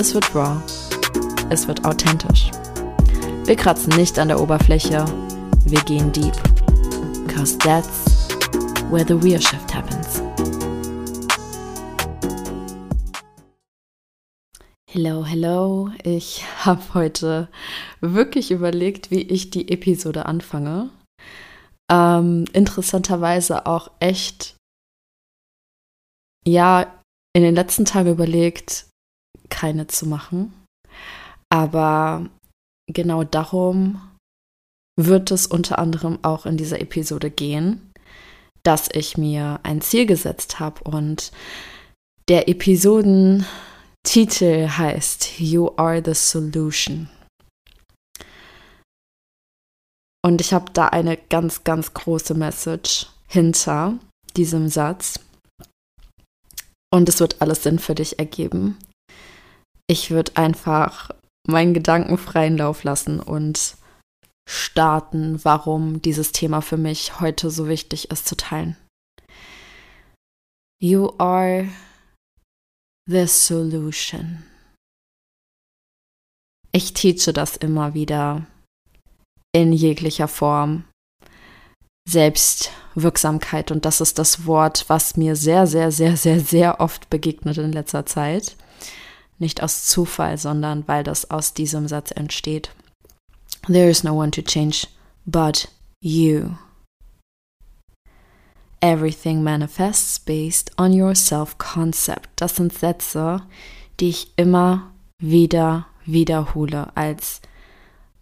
es wird raw, es wird authentisch. Wir kratzen nicht an der Oberfläche, wir gehen deep. Cause that's where the real shift happens. Hello, hello. Ich habe heute wirklich überlegt, wie ich die Episode anfange. Ähm, interessanterweise auch echt ja in den letzten Tagen überlegt, keine zu machen. Aber genau darum wird es unter anderem auch in dieser Episode gehen, dass ich mir ein Ziel gesetzt habe und der Episodentitel heißt You are the solution. Und ich habe da eine ganz, ganz große Message hinter diesem Satz. Und es wird alles Sinn für dich ergeben. Ich würde einfach meinen Gedanken freien Lauf lassen und starten, warum dieses Thema für mich heute so wichtig ist zu teilen. You are the solution. Ich teache das immer wieder in jeglicher Form. Selbstwirksamkeit. Und das ist das Wort, was mir sehr, sehr, sehr, sehr, sehr oft begegnet in letzter Zeit. Nicht aus Zufall, sondern weil das aus diesem Satz entsteht. There is no one to change but you. Everything manifests based on your self-concept. Das sind Sätze, die ich immer wieder wiederhole als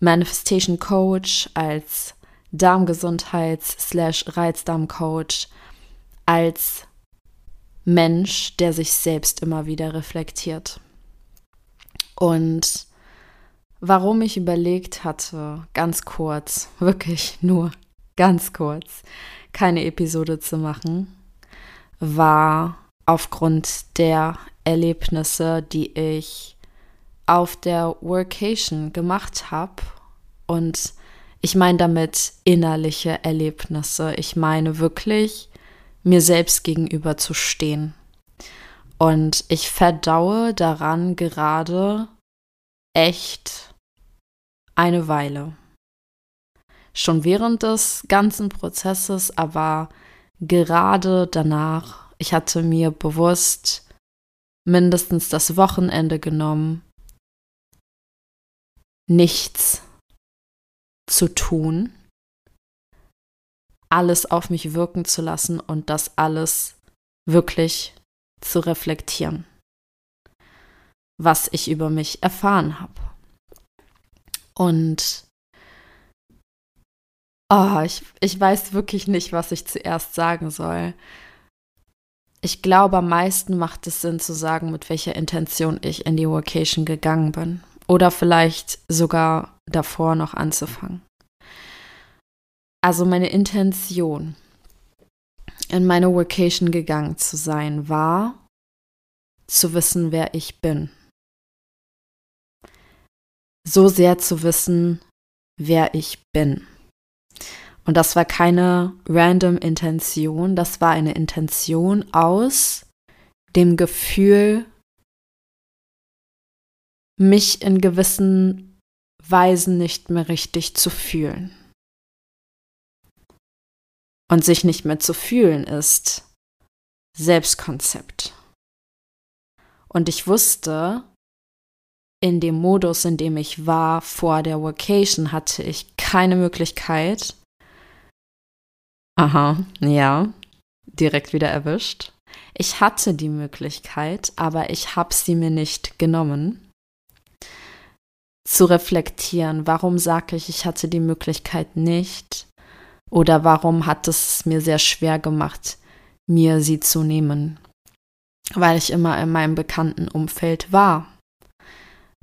Manifestation Coach, als Darmgesundheits-Reizdarmcoach als Mensch, der sich selbst immer wieder reflektiert. Und warum ich überlegt hatte, ganz kurz, wirklich nur ganz kurz, keine Episode zu machen, war aufgrund der Erlebnisse, die ich auf der Workation gemacht habe und ich meine damit innerliche Erlebnisse. Ich meine wirklich, mir selbst gegenüber zu stehen. Und ich verdaue daran gerade echt eine Weile. Schon während des ganzen Prozesses, aber gerade danach, ich hatte mir bewusst mindestens das Wochenende genommen, nichts zu tun, alles auf mich wirken zu lassen und das alles wirklich zu reflektieren, was ich über mich erfahren habe. Und oh, ich, ich weiß wirklich nicht, was ich zuerst sagen soll. Ich glaube, am meisten macht es Sinn zu sagen, mit welcher Intention ich in die Vocation gegangen bin. Oder vielleicht sogar davor noch anzufangen. Also meine Intention, in meine Vocation gegangen zu sein, war zu wissen, wer ich bin. So sehr zu wissen, wer ich bin. Und das war keine random Intention, das war eine Intention aus dem Gefühl, mich in gewissen Weisen nicht mehr richtig zu fühlen. Und sich nicht mehr zu fühlen ist Selbstkonzept. Und ich wusste, in dem Modus, in dem ich war vor der Vacation, hatte ich keine Möglichkeit. Aha, ja, direkt wieder erwischt. Ich hatte die Möglichkeit, aber ich habe sie mir nicht genommen zu reflektieren. Warum sage ich, ich hatte die Möglichkeit nicht? Oder warum hat es mir sehr schwer gemacht, mir sie zu nehmen? Weil ich immer in meinem bekannten Umfeld war.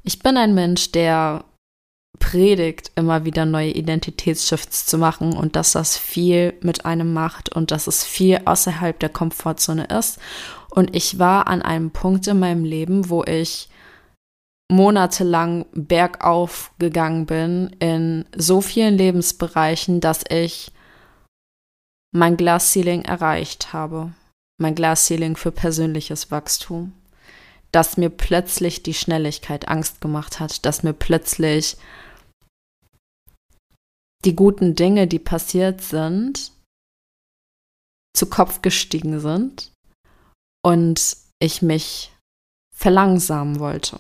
Ich bin ein Mensch, der predigt, immer wieder neue Identitätsshifts zu machen und dass das viel mit einem macht und dass es viel außerhalb der Komfortzone ist. Und ich war an einem Punkt in meinem Leben, wo ich monatelang bergauf gegangen bin in so vielen Lebensbereichen, dass ich mein Glasceiling erreicht habe. Mein Glasceiling für persönliches Wachstum. Dass mir plötzlich die Schnelligkeit Angst gemacht hat, dass mir plötzlich die guten Dinge, die passiert sind, zu Kopf gestiegen sind und ich mich verlangsamen wollte.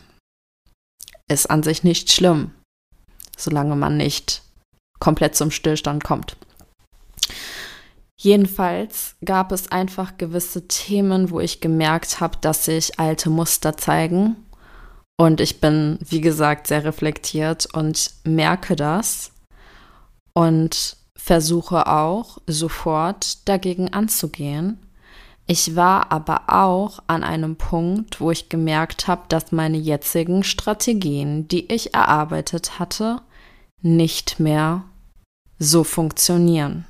Ist an sich nicht schlimm, solange man nicht komplett zum Stillstand kommt. Jedenfalls gab es einfach gewisse Themen, wo ich gemerkt habe, dass sich alte Muster zeigen. Und ich bin, wie gesagt, sehr reflektiert und merke das und versuche auch sofort dagegen anzugehen. Ich war aber auch an einem Punkt, wo ich gemerkt habe, dass meine jetzigen Strategien, die ich erarbeitet hatte, nicht mehr so funktionieren.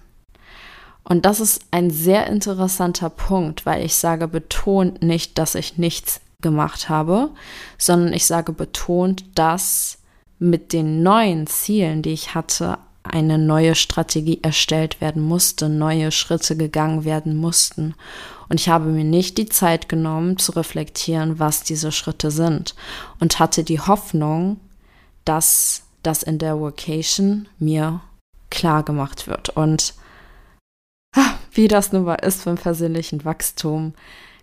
Und das ist ein sehr interessanter Punkt, weil ich sage betont nicht, dass ich nichts gemacht habe, sondern ich sage betont, dass mit den neuen Zielen, die ich hatte, eine neue Strategie erstellt werden musste, neue Schritte gegangen werden mussten. Und ich habe mir nicht die Zeit genommen zu reflektieren, was diese Schritte sind und hatte die Hoffnung, dass das in der Vocation mir klar gemacht wird. Und wie das nun mal ist beim persönlichen Wachstum,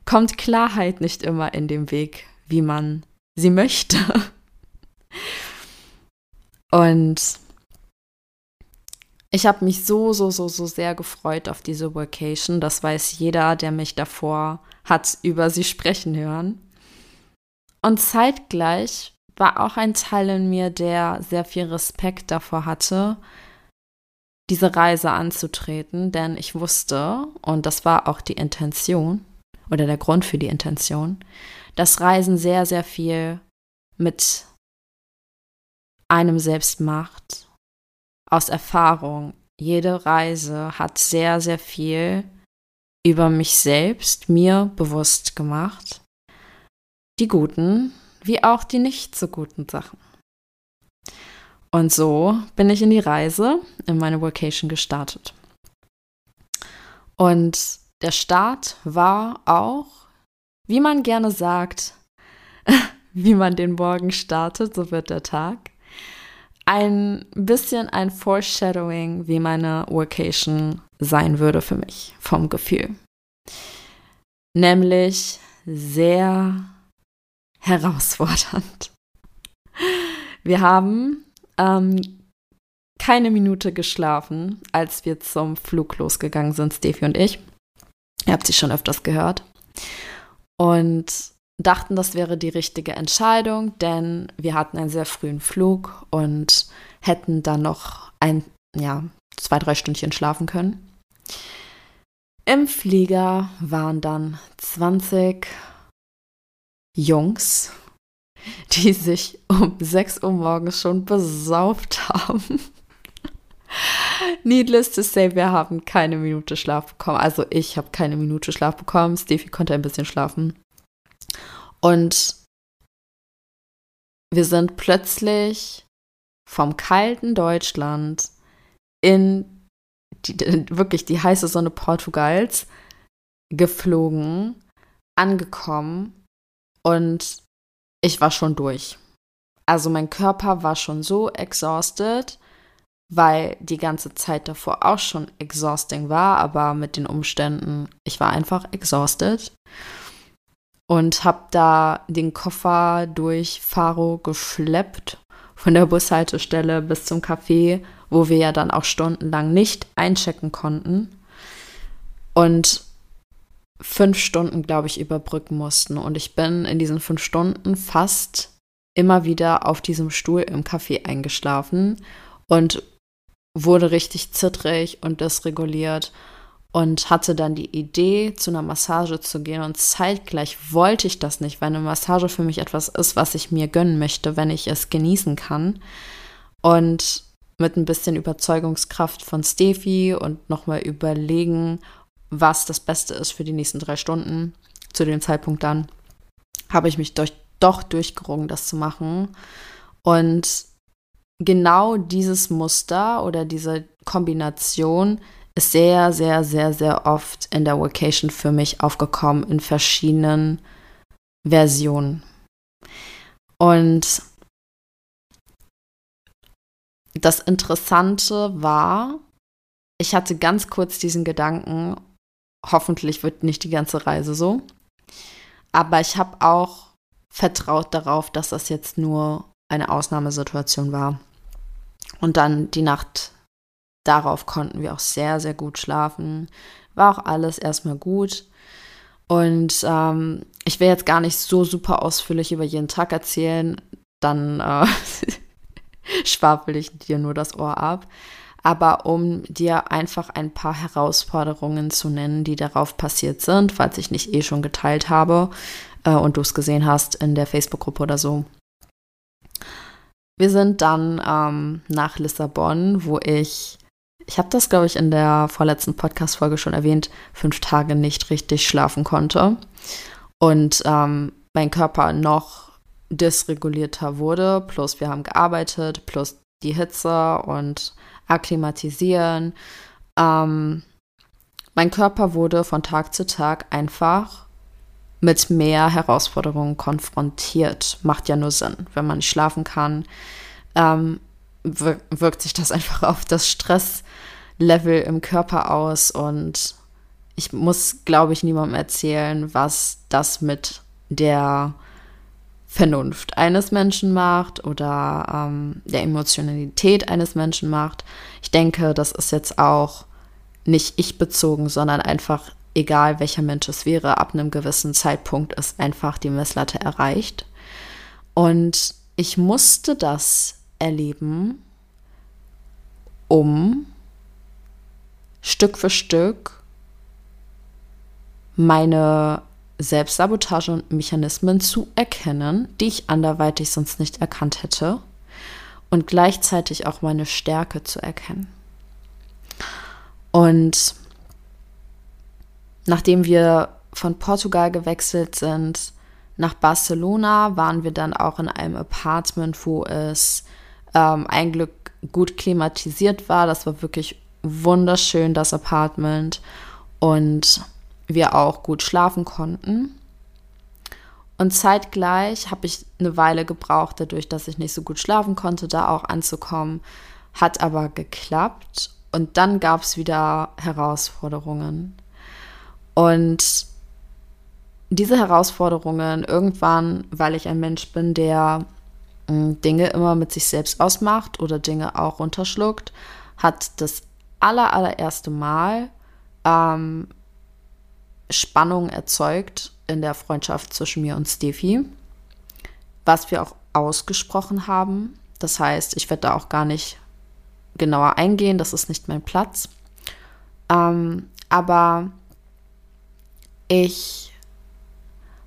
kommt Klarheit nicht immer in dem Weg, wie man sie möchte. Und ich habe mich so, so, so, so sehr gefreut auf diese Vacation. Das weiß jeder, der mich davor hat über sie sprechen hören. Und zeitgleich war auch ein Teil in mir, der sehr viel Respekt davor hatte, diese Reise anzutreten, denn ich wusste, und das war auch die Intention oder der Grund für die Intention, dass Reisen sehr, sehr viel mit einem selbst macht aus Erfahrung. Jede Reise hat sehr, sehr viel über mich selbst mir bewusst gemacht. Die guten wie auch die nicht so guten Sachen. Und so bin ich in die Reise, in meine Vacation gestartet. Und der Start war auch, wie man gerne sagt, wie man den Morgen startet, so wird der Tag ein bisschen ein Foreshadowing, wie meine Vacation sein würde für mich vom Gefühl. Nämlich sehr herausfordernd. Wir haben ähm, keine Minute geschlafen, als wir zum Flug losgegangen sind, Steffi und ich. Ihr habt sie schon öfters gehört. Und dachten, das wäre die richtige Entscheidung, denn wir hatten einen sehr frühen Flug und hätten dann noch ein, ja, zwei, drei Stündchen schlafen können. Im Flieger waren dann 20 Jungs, die sich um 6 Uhr morgens schon besauft haben. Needless to say, wir haben keine Minute Schlaf bekommen. Also ich habe keine Minute Schlaf bekommen. Stevie konnte ein bisschen schlafen. Und wir sind plötzlich vom kalten Deutschland in die, wirklich die heiße Sonne Portugals geflogen, angekommen und ich war schon durch. Also mein Körper war schon so exhausted, weil die ganze Zeit davor auch schon exhausting war, aber mit den Umständen, ich war einfach exhausted und habe da den Koffer durch Faro geschleppt von der Bushaltestelle bis zum Café, wo wir ja dann auch stundenlang nicht einchecken konnten und fünf Stunden, glaube ich, überbrücken mussten. Und ich bin in diesen fünf Stunden fast immer wieder auf diesem Stuhl im Café eingeschlafen und wurde richtig zittrig und dysreguliert und hatte dann die Idee, zu einer Massage zu gehen. Und zeitgleich wollte ich das nicht, weil eine Massage für mich etwas ist, was ich mir gönnen möchte, wenn ich es genießen kann. Und mit ein bisschen Überzeugungskraft von Steffi und nochmal überlegen, was das Beste ist für die nächsten drei Stunden, zu dem Zeitpunkt dann, habe ich mich durch, doch durchgerungen, das zu machen. Und genau dieses Muster oder diese Kombination ist sehr, sehr, sehr, sehr oft in der Vacation für mich aufgekommen in verschiedenen Versionen. Und das Interessante war, ich hatte ganz kurz diesen Gedanken, hoffentlich wird nicht die ganze Reise so. Aber ich habe auch vertraut darauf, dass das jetzt nur eine Ausnahmesituation war. Und dann die Nacht darauf konnten wir auch sehr, sehr gut schlafen. War auch alles erstmal gut. Und ähm, ich will jetzt gar nicht so super ausführlich über jeden Tag erzählen, dann äh, schwafel ich dir nur das Ohr ab. Aber um dir einfach ein paar Herausforderungen zu nennen, die darauf passiert sind, falls ich nicht eh schon geteilt habe äh, und du es gesehen hast in der Facebook-Gruppe oder so. Wir sind dann ähm, nach Lissabon, wo ich, ich habe das, glaube ich, in der vorletzten Podcast-Folge schon erwähnt, fünf Tage nicht richtig schlafen konnte. Und ähm, mein Körper noch dysregulierter wurde. Plus wir haben gearbeitet, plus die Hitze und akklimatisieren. Ähm, mein Körper wurde von Tag zu Tag einfach mit mehr Herausforderungen konfrontiert. Macht ja nur Sinn. Wenn man nicht schlafen kann, ähm, wirkt sich das einfach auf das Stresslevel im Körper aus. Und ich muss, glaube ich, niemandem erzählen, was das mit der Vernunft eines Menschen macht oder ähm, der Emotionalität eines Menschen macht. Ich denke, das ist jetzt auch nicht ich bezogen, sondern einfach egal welcher Mensch es wäre, ab einem gewissen Zeitpunkt ist einfach die Messlatte erreicht. Und ich musste das erleben, um Stück für Stück meine Selbstsabotage und Mechanismen zu erkennen, die ich anderweitig sonst nicht erkannt hätte und gleichzeitig auch meine Stärke zu erkennen. Und nachdem wir von Portugal gewechselt sind nach Barcelona, waren wir dann auch in einem Apartment, wo es ähm, ein Glück gut klimatisiert war. Das war wirklich wunderschön, das Apartment. Und wir auch gut schlafen konnten. Und zeitgleich habe ich eine Weile gebraucht, dadurch, dass ich nicht so gut schlafen konnte, da auch anzukommen. Hat aber geklappt. Und dann gab es wieder Herausforderungen. Und diese Herausforderungen irgendwann, weil ich ein Mensch bin, der hm, Dinge immer mit sich selbst ausmacht oder Dinge auch runterschluckt, hat das aller, allererste Mal ähm, Spannung erzeugt in der Freundschaft zwischen mir und Steffi, was wir auch ausgesprochen haben. Das heißt, ich werde da auch gar nicht genauer eingehen, das ist nicht mein Platz. Ähm, aber ich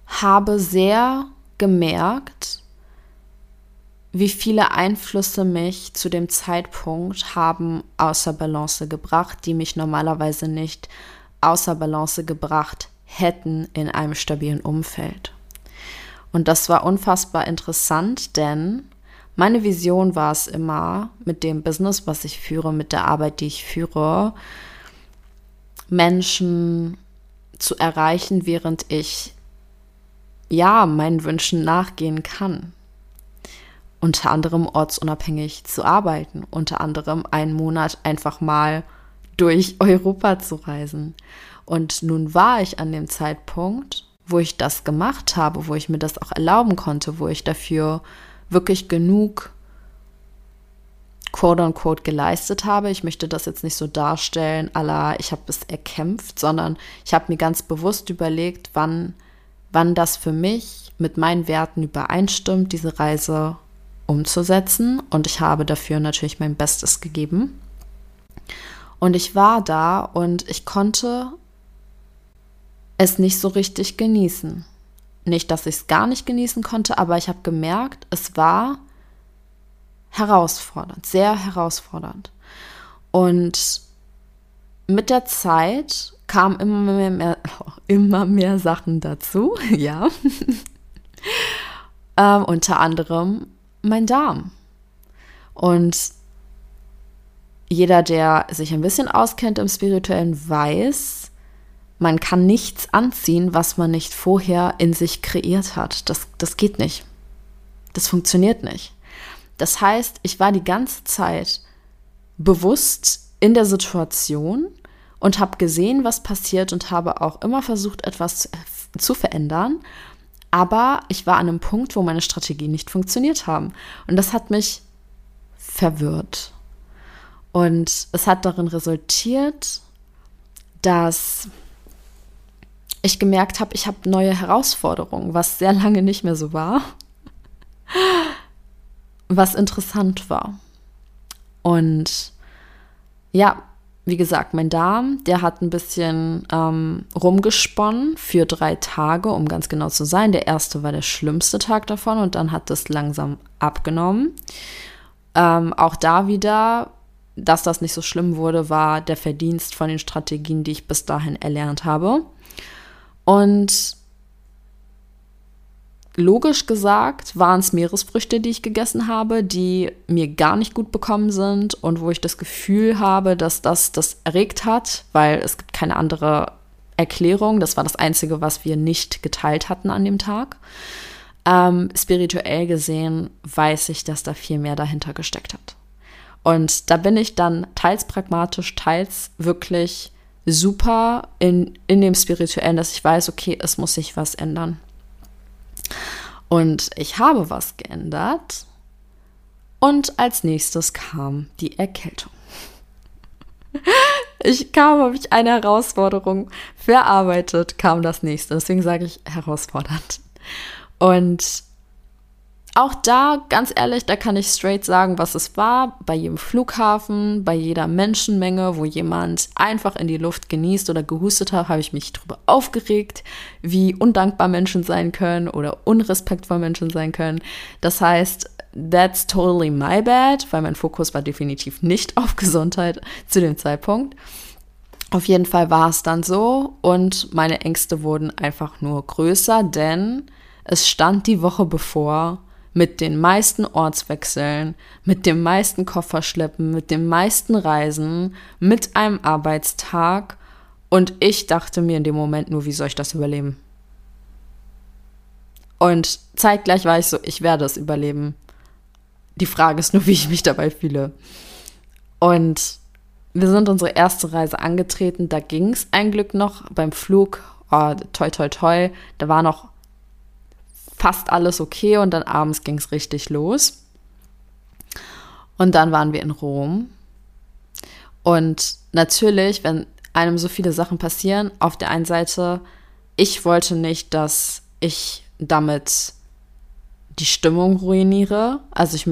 habe sehr gemerkt, wie viele Einflüsse mich zu dem Zeitpunkt haben außer Balance gebracht, die mich normalerweise nicht außer Balance gebracht hätten in einem stabilen Umfeld. Und das war unfassbar interessant, denn meine Vision war es immer, mit dem Business, was ich führe, mit der Arbeit, die ich führe, Menschen zu erreichen, während ich ja meinen Wünschen nachgehen kann. Unter anderem ortsunabhängig zu arbeiten, unter anderem einen Monat einfach mal durch Europa zu reisen. Und nun war ich an dem Zeitpunkt, wo ich das gemacht habe, wo ich mir das auch erlauben konnte, wo ich dafür wirklich genug quote unquote geleistet habe. Ich möchte das jetzt nicht so darstellen, Allah, ich habe es erkämpft, sondern ich habe mir ganz bewusst überlegt, wann, wann das für mich mit meinen Werten übereinstimmt, diese Reise umzusetzen. Und ich habe dafür natürlich mein Bestes gegeben. Und ich war da und ich konnte es nicht so richtig genießen. Nicht, dass ich es gar nicht genießen konnte, aber ich habe gemerkt, es war herausfordernd, sehr herausfordernd. Und mit der Zeit kamen immer mehr, mehr, immer mehr Sachen dazu, ja. ähm, unter anderem mein Darm. Und jeder, der sich ein bisschen auskennt im Spirituellen, weiß, man kann nichts anziehen, was man nicht vorher in sich kreiert hat. Das, das geht nicht. Das funktioniert nicht. Das heißt, ich war die ganze Zeit bewusst in der Situation und habe gesehen, was passiert und habe auch immer versucht, etwas zu, zu verändern. Aber ich war an einem Punkt, wo meine Strategien nicht funktioniert haben. Und das hat mich verwirrt. Und es hat darin resultiert, dass ich gemerkt habe, ich habe neue Herausforderungen, was sehr lange nicht mehr so war, was interessant war. Und ja, wie gesagt, mein Darm, der hat ein bisschen ähm, rumgesponnen für drei Tage, um ganz genau zu sein. Der erste war der schlimmste Tag davon und dann hat das langsam abgenommen. Ähm, auch da wieder, dass das nicht so schlimm wurde, war der Verdienst von den Strategien, die ich bis dahin erlernt habe. Und logisch gesagt waren es Meeresfrüchte, die ich gegessen habe, die mir gar nicht gut bekommen sind und wo ich das Gefühl habe, dass das das erregt hat, weil es gibt keine andere Erklärung. Das war das Einzige, was wir nicht geteilt hatten an dem Tag. Ähm, spirituell gesehen weiß ich, dass da viel mehr dahinter gesteckt hat. Und da bin ich dann teils pragmatisch, teils wirklich super in, in dem Spirituellen, dass ich weiß, okay, es muss sich was ändern. Und ich habe was geändert. Und als nächstes kam die Erkältung. Ich kam, habe ich eine Herausforderung verarbeitet, kam das nächste. Deswegen sage ich herausfordernd. Und auch da, ganz ehrlich, da kann ich straight sagen, was es war. Bei jedem Flughafen, bei jeder Menschenmenge, wo jemand einfach in die Luft genießt oder gehustet hat, habe ich mich darüber aufgeregt, wie undankbar Menschen sein können oder unrespektvoll Menschen sein können. Das heißt, that's totally my bad, weil mein Fokus war definitiv nicht auf Gesundheit zu dem Zeitpunkt. Auf jeden Fall war es dann so und meine Ängste wurden einfach nur größer, denn es stand die Woche bevor mit den meisten Ortswechseln, mit dem meisten Kofferschleppen, mit den meisten Reisen, mit einem Arbeitstag. Und ich dachte mir in dem Moment nur, wie soll ich das überleben? Und zeitgleich war ich so, ich werde es überleben. Die Frage ist nur, wie ich mich dabei fühle. Und wir sind unsere erste Reise angetreten. Da ging es ein Glück noch beim Flug. Oh, toi, toi, toi. Da war noch fast alles okay und dann abends ging es richtig los. Und dann waren wir in Rom. Und natürlich, wenn einem so viele Sachen passieren, auf der einen Seite, ich wollte nicht, dass ich damit die Stimmung ruiniere. Also ich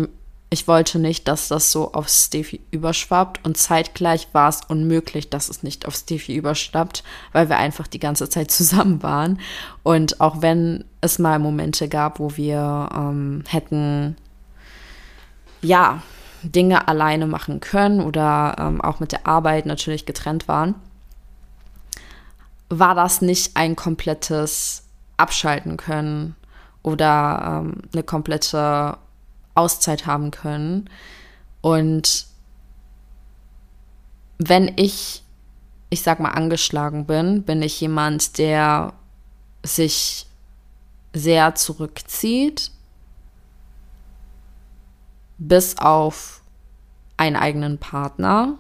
ich wollte nicht, dass das so auf Steffi überschwappt und zeitgleich war es unmöglich, dass es nicht auf Steffi überschwappt, weil wir einfach die ganze Zeit zusammen waren. Und auch wenn es mal Momente gab, wo wir ähm, hätten, ja, Dinge alleine machen können oder ähm, auch mit der Arbeit natürlich getrennt waren, war das nicht ein komplettes Abschalten können oder ähm, eine komplette Auszeit haben können. Und wenn ich, ich sag mal, angeschlagen bin, bin ich jemand, der sich sehr zurückzieht, bis auf einen eigenen Partner.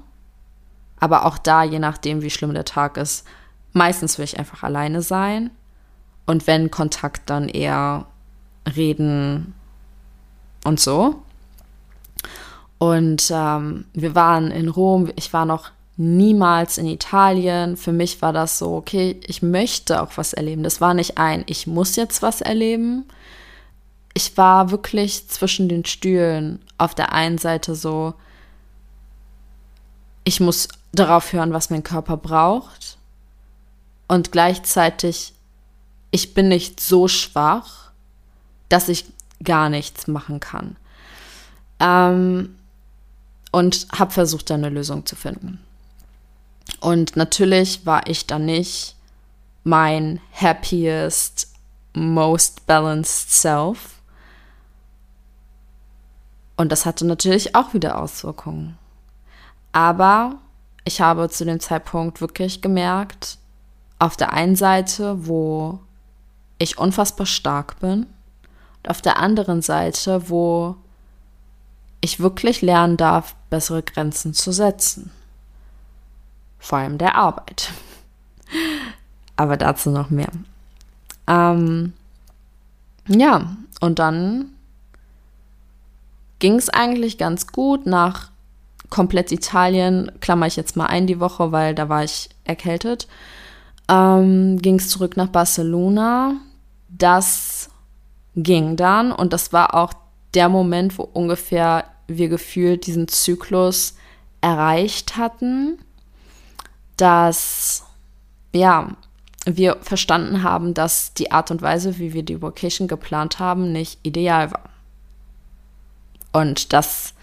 Aber auch da, je nachdem, wie schlimm der Tag ist, meistens will ich einfach alleine sein. Und wenn Kontakt, dann eher reden, und so. Und ähm, wir waren in Rom, ich war noch niemals in Italien. Für mich war das so, okay, ich möchte auch was erleben. Das war nicht ein, ich muss jetzt was erleben. Ich war wirklich zwischen den Stühlen. Auf der einen Seite so, ich muss darauf hören, was mein Körper braucht und gleichzeitig, ich bin nicht so schwach, dass ich gar nichts machen kann. Ähm, und habe versucht, da eine Lösung zu finden. Und natürlich war ich da nicht mein happiest, most balanced self. Und das hatte natürlich auch wieder Auswirkungen. Aber ich habe zu dem Zeitpunkt wirklich gemerkt, auf der einen Seite, wo ich unfassbar stark bin, und auf der anderen Seite, wo ich wirklich lernen darf, bessere Grenzen zu setzen. Vor allem der Arbeit. Aber dazu noch mehr. Ähm, ja, und dann ging es eigentlich ganz gut nach komplett Italien, klammer ich jetzt mal ein die Woche, weil da war ich erkältet, ähm, ging es zurück nach Barcelona. Das ging dann und das war auch der Moment, wo ungefähr wir gefühlt diesen Zyklus erreicht hatten, dass ja, wir verstanden haben, dass die Art und Weise, wie wir die Vocation geplant haben, nicht ideal war. Und dass,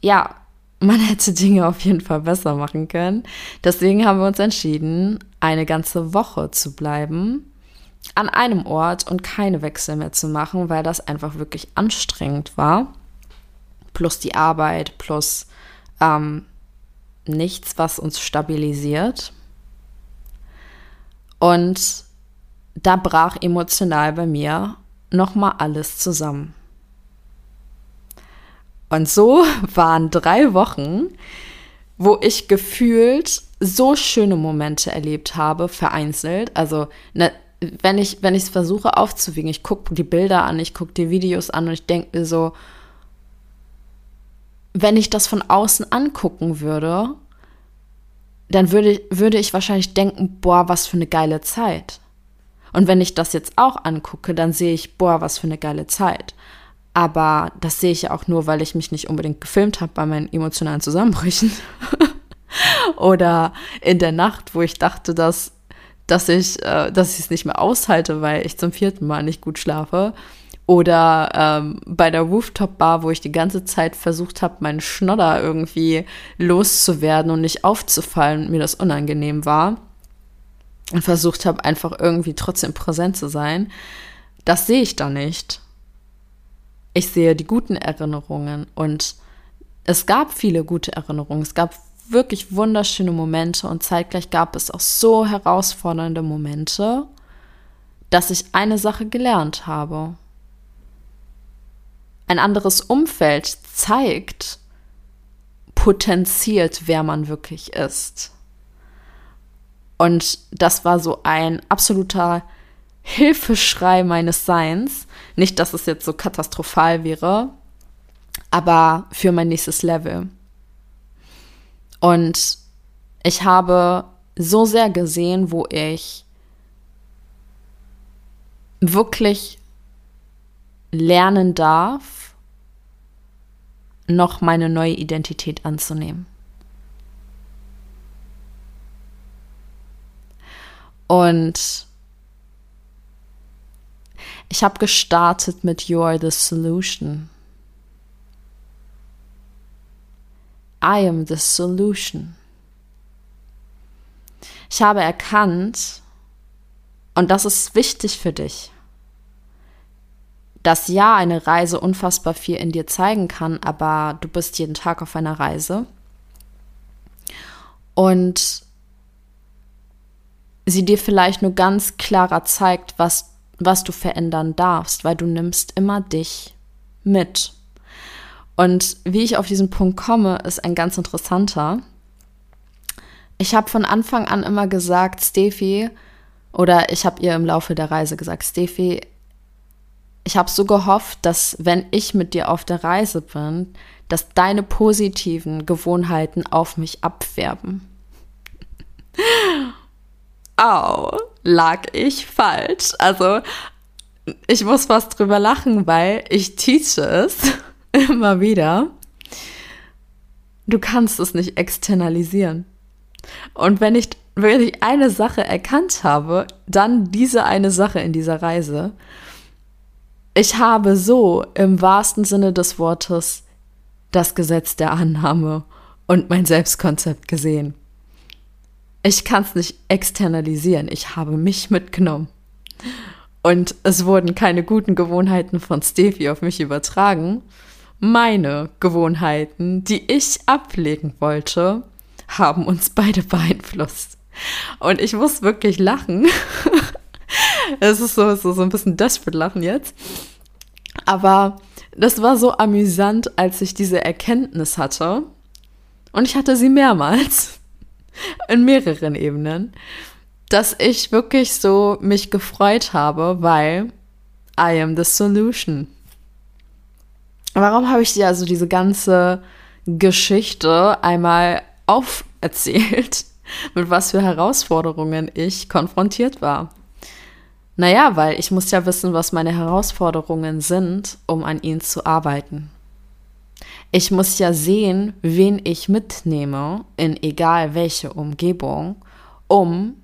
ja, man hätte Dinge auf jeden Fall besser machen können. Deswegen haben wir uns entschieden, eine ganze Woche zu bleiben an einem Ort und keine Wechsel mehr zu machen, weil das einfach wirklich anstrengend war. Plus die Arbeit, plus ähm, nichts, was uns stabilisiert. Und da brach emotional bei mir nochmal alles zusammen. Und so waren drei Wochen, wo ich gefühlt so schöne Momente erlebt habe, vereinzelt. Also, ne, wenn ich wenn ich es versuche aufzuwiegen, ich gucke die Bilder an, ich gucke die Videos an und ich denke mir so, wenn ich das von außen angucken würde, dann würde, würde ich wahrscheinlich denken, boah, was für eine geile Zeit. Und wenn ich das jetzt auch angucke, dann sehe ich, boah, was für eine geile Zeit. Aber das sehe ich ja auch nur, weil ich mich nicht unbedingt gefilmt habe bei meinen emotionalen Zusammenbrüchen. Oder in der Nacht, wo ich dachte, dass, dass ich äh, dass ich es nicht mehr aushalte, weil ich zum vierten Mal nicht gut schlafe. Oder ähm, bei der Rooftop-Bar, wo ich die ganze Zeit versucht habe, meinen Schnodder irgendwie loszuwerden und nicht aufzufallen und mir das unangenehm war. Und versucht habe, einfach irgendwie trotzdem präsent zu sein. Das sehe ich da nicht. Ich sehe die guten Erinnerungen und es gab viele gute Erinnerungen. Es gab wirklich wunderschöne Momente und zeitgleich gab es auch so herausfordernde Momente, dass ich eine Sache gelernt habe ein anderes Umfeld zeigt, potenziert, wer man wirklich ist. Und das war so ein absoluter Hilfeschrei meines Seins. Nicht, dass es jetzt so katastrophal wäre, aber für mein nächstes Level. Und ich habe so sehr gesehen, wo ich wirklich lernen darf, noch meine neue Identität anzunehmen. Und ich habe gestartet mit You are the solution. I am the solution. Ich habe erkannt, und das ist wichtig für dich, dass ja eine Reise unfassbar viel in dir zeigen kann, aber du bist jeden Tag auf einer Reise. Und sie dir vielleicht nur ganz klarer zeigt, was, was du verändern darfst, weil du nimmst immer dich mit. Und wie ich auf diesen Punkt komme, ist ein ganz interessanter. Ich habe von Anfang an immer gesagt, Steffi, oder ich habe ihr im Laufe der Reise gesagt, Steffi, ich habe so gehofft, dass wenn ich mit dir auf der Reise bin, dass deine positiven Gewohnheiten auf mich abfärben. Au, lag ich falsch. Also, ich muss fast drüber lachen, weil ich teache es immer wieder. Du kannst es nicht externalisieren. Und wenn ich wirklich eine Sache erkannt habe, dann diese eine Sache in dieser Reise. Ich habe so im wahrsten Sinne des Wortes das Gesetz der Annahme und mein Selbstkonzept gesehen. Ich kann es nicht externalisieren, ich habe mich mitgenommen. Und es wurden keine guten Gewohnheiten von Steffi auf mich übertragen. Meine Gewohnheiten, die ich ablegen wollte, haben uns beide beeinflusst. Und ich muss wirklich lachen. es ist so, so, so ein bisschen desperate lachen jetzt. Aber das war so amüsant, als ich diese Erkenntnis hatte. Und ich hatte sie mehrmals. In mehreren Ebenen. Dass ich wirklich so mich gefreut habe, weil I am the solution. Warum habe ich dir also diese ganze Geschichte einmal auferzählt? mit was für Herausforderungen ich konfrontiert war. Naja, weil ich muss ja wissen, was meine Herausforderungen sind, um an ihnen zu arbeiten. Ich muss ja sehen, wen ich mitnehme, in egal welche Umgebung, um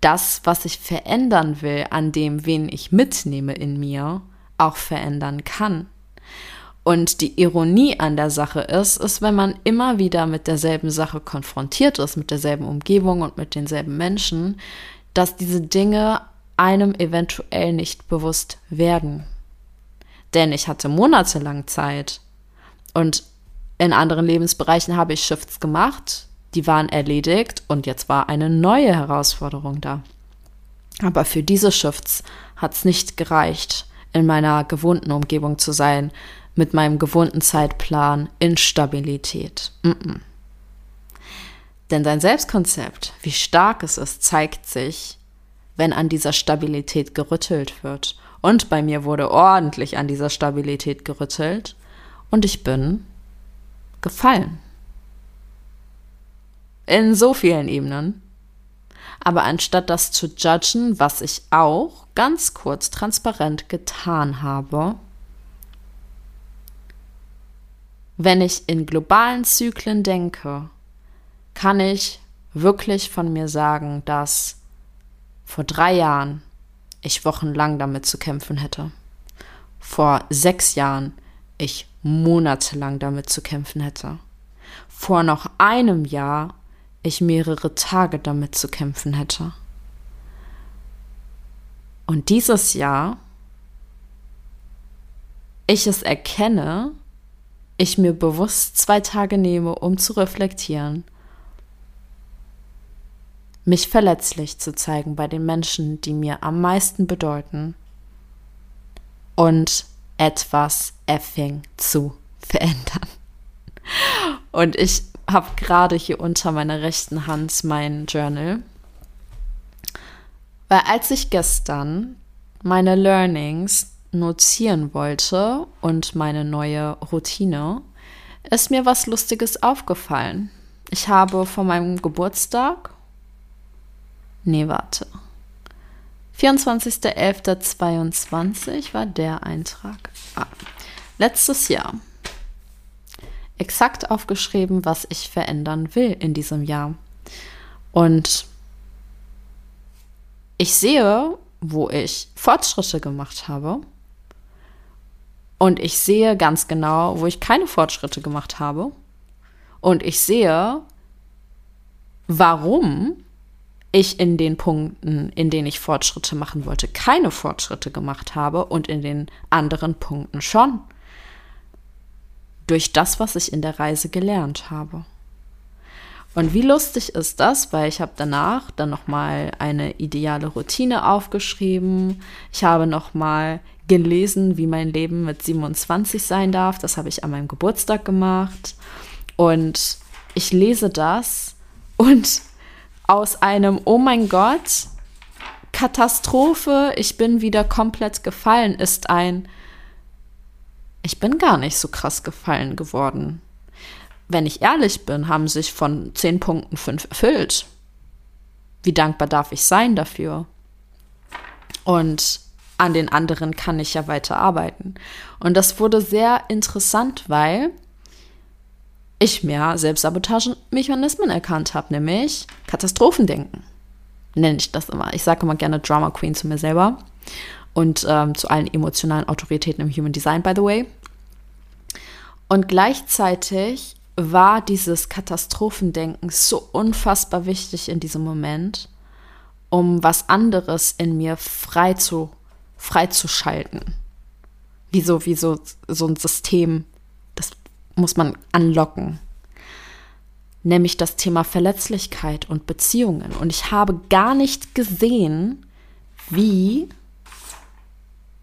das, was ich verändern will, an dem, wen ich mitnehme in mir, auch verändern kann. Und die Ironie an der Sache ist, ist, wenn man immer wieder mit derselben Sache konfrontiert ist, mit derselben Umgebung und mit denselben Menschen, dass diese Dinge einem eventuell nicht bewusst werden. Denn ich hatte monatelang Zeit und in anderen Lebensbereichen habe ich Shifts gemacht, die waren erledigt und jetzt war eine neue Herausforderung da. Aber für diese Shifts hat es nicht gereicht, in meiner gewohnten Umgebung zu sein, mit meinem gewohnten Zeitplan Instabilität. Mm -mm. Denn dein Selbstkonzept, wie stark es ist, zeigt sich, wenn an dieser Stabilität gerüttelt wird. Und bei mir wurde ordentlich an dieser Stabilität gerüttelt und ich bin gefallen. In so vielen Ebenen. Aber anstatt das zu judgen, was ich auch ganz kurz transparent getan habe, wenn ich in globalen Zyklen denke, kann ich wirklich von mir sagen, dass vor drei Jahren ich wochenlang damit zu kämpfen hätte. Vor sechs Jahren ich monatelang damit zu kämpfen hätte. Vor noch einem Jahr ich mehrere Tage damit zu kämpfen hätte. Und dieses Jahr ich es erkenne, ich mir bewusst zwei Tage nehme, um zu reflektieren, mich verletzlich zu zeigen bei den Menschen, die mir am meisten bedeuten. Und etwas effing zu verändern. Und ich habe gerade hier unter meiner rechten Hand mein Journal, weil als ich gestern meine Learnings notieren wollte und meine neue Routine, ist mir was Lustiges aufgefallen. Ich habe vor meinem Geburtstag, nee, warte, 24.11.22 war der Eintrag. Ah, letztes Jahr. Exakt aufgeschrieben, was ich verändern will in diesem Jahr. Und ich sehe, wo ich Fortschritte gemacht habe und ich sehe ganz genau, wo ich keine Fortschritte gemacht habe. Und ich sehe, warum ich in den Punkten, in denen ich Fortschritte machen wollte, keine Fortschritte gemacht habe und in den anderen Punkten schon. Durch das, was ich in der Reise gelernt habe. Und wie lustig ist das, weil ich habe danach dann noch mal eine ideale Routine aufgeschrieben. Ich habe noch mal gelesen, wie mein Leben mit 27 sein darf. Das habe ich an meinem Geburtstag gemacht. Und ich lese das und aus einem Oh mein Gott, Katastrophe, ich bin wieder komplett gefallen, ist ein Ich bin gar nicht so krass gefallen geworden. Wenn ich ehrlich bin, haben sich von 10 Punkten 5 erfüllt. Wie dankbar darf ich sein dafür? Und an den anderen kann ich ja weiter arbeiten. Und das wurde sehr interessant, weil ich mehr Selbstsabotagemechanismen erkannt habe, nämlich Katastrophendenken. Nenne ich das immer. Ich sage immer gerne Drama Queen zu mir selber und ähm, zu allen emotionalen Autoritäten im Human Design, by the way. Und gleichzeitig war dieses Katastrophendenken so unfassbar wichtig in diesem Moment, um was anderes in mir frei zu, freizuschalten. Wie so, wie so, so ein System, das muss man anlocken. Nämlich das Thema Verletzlichkeit und Beziehungen. Und ich habe gar nicht gesehen, wie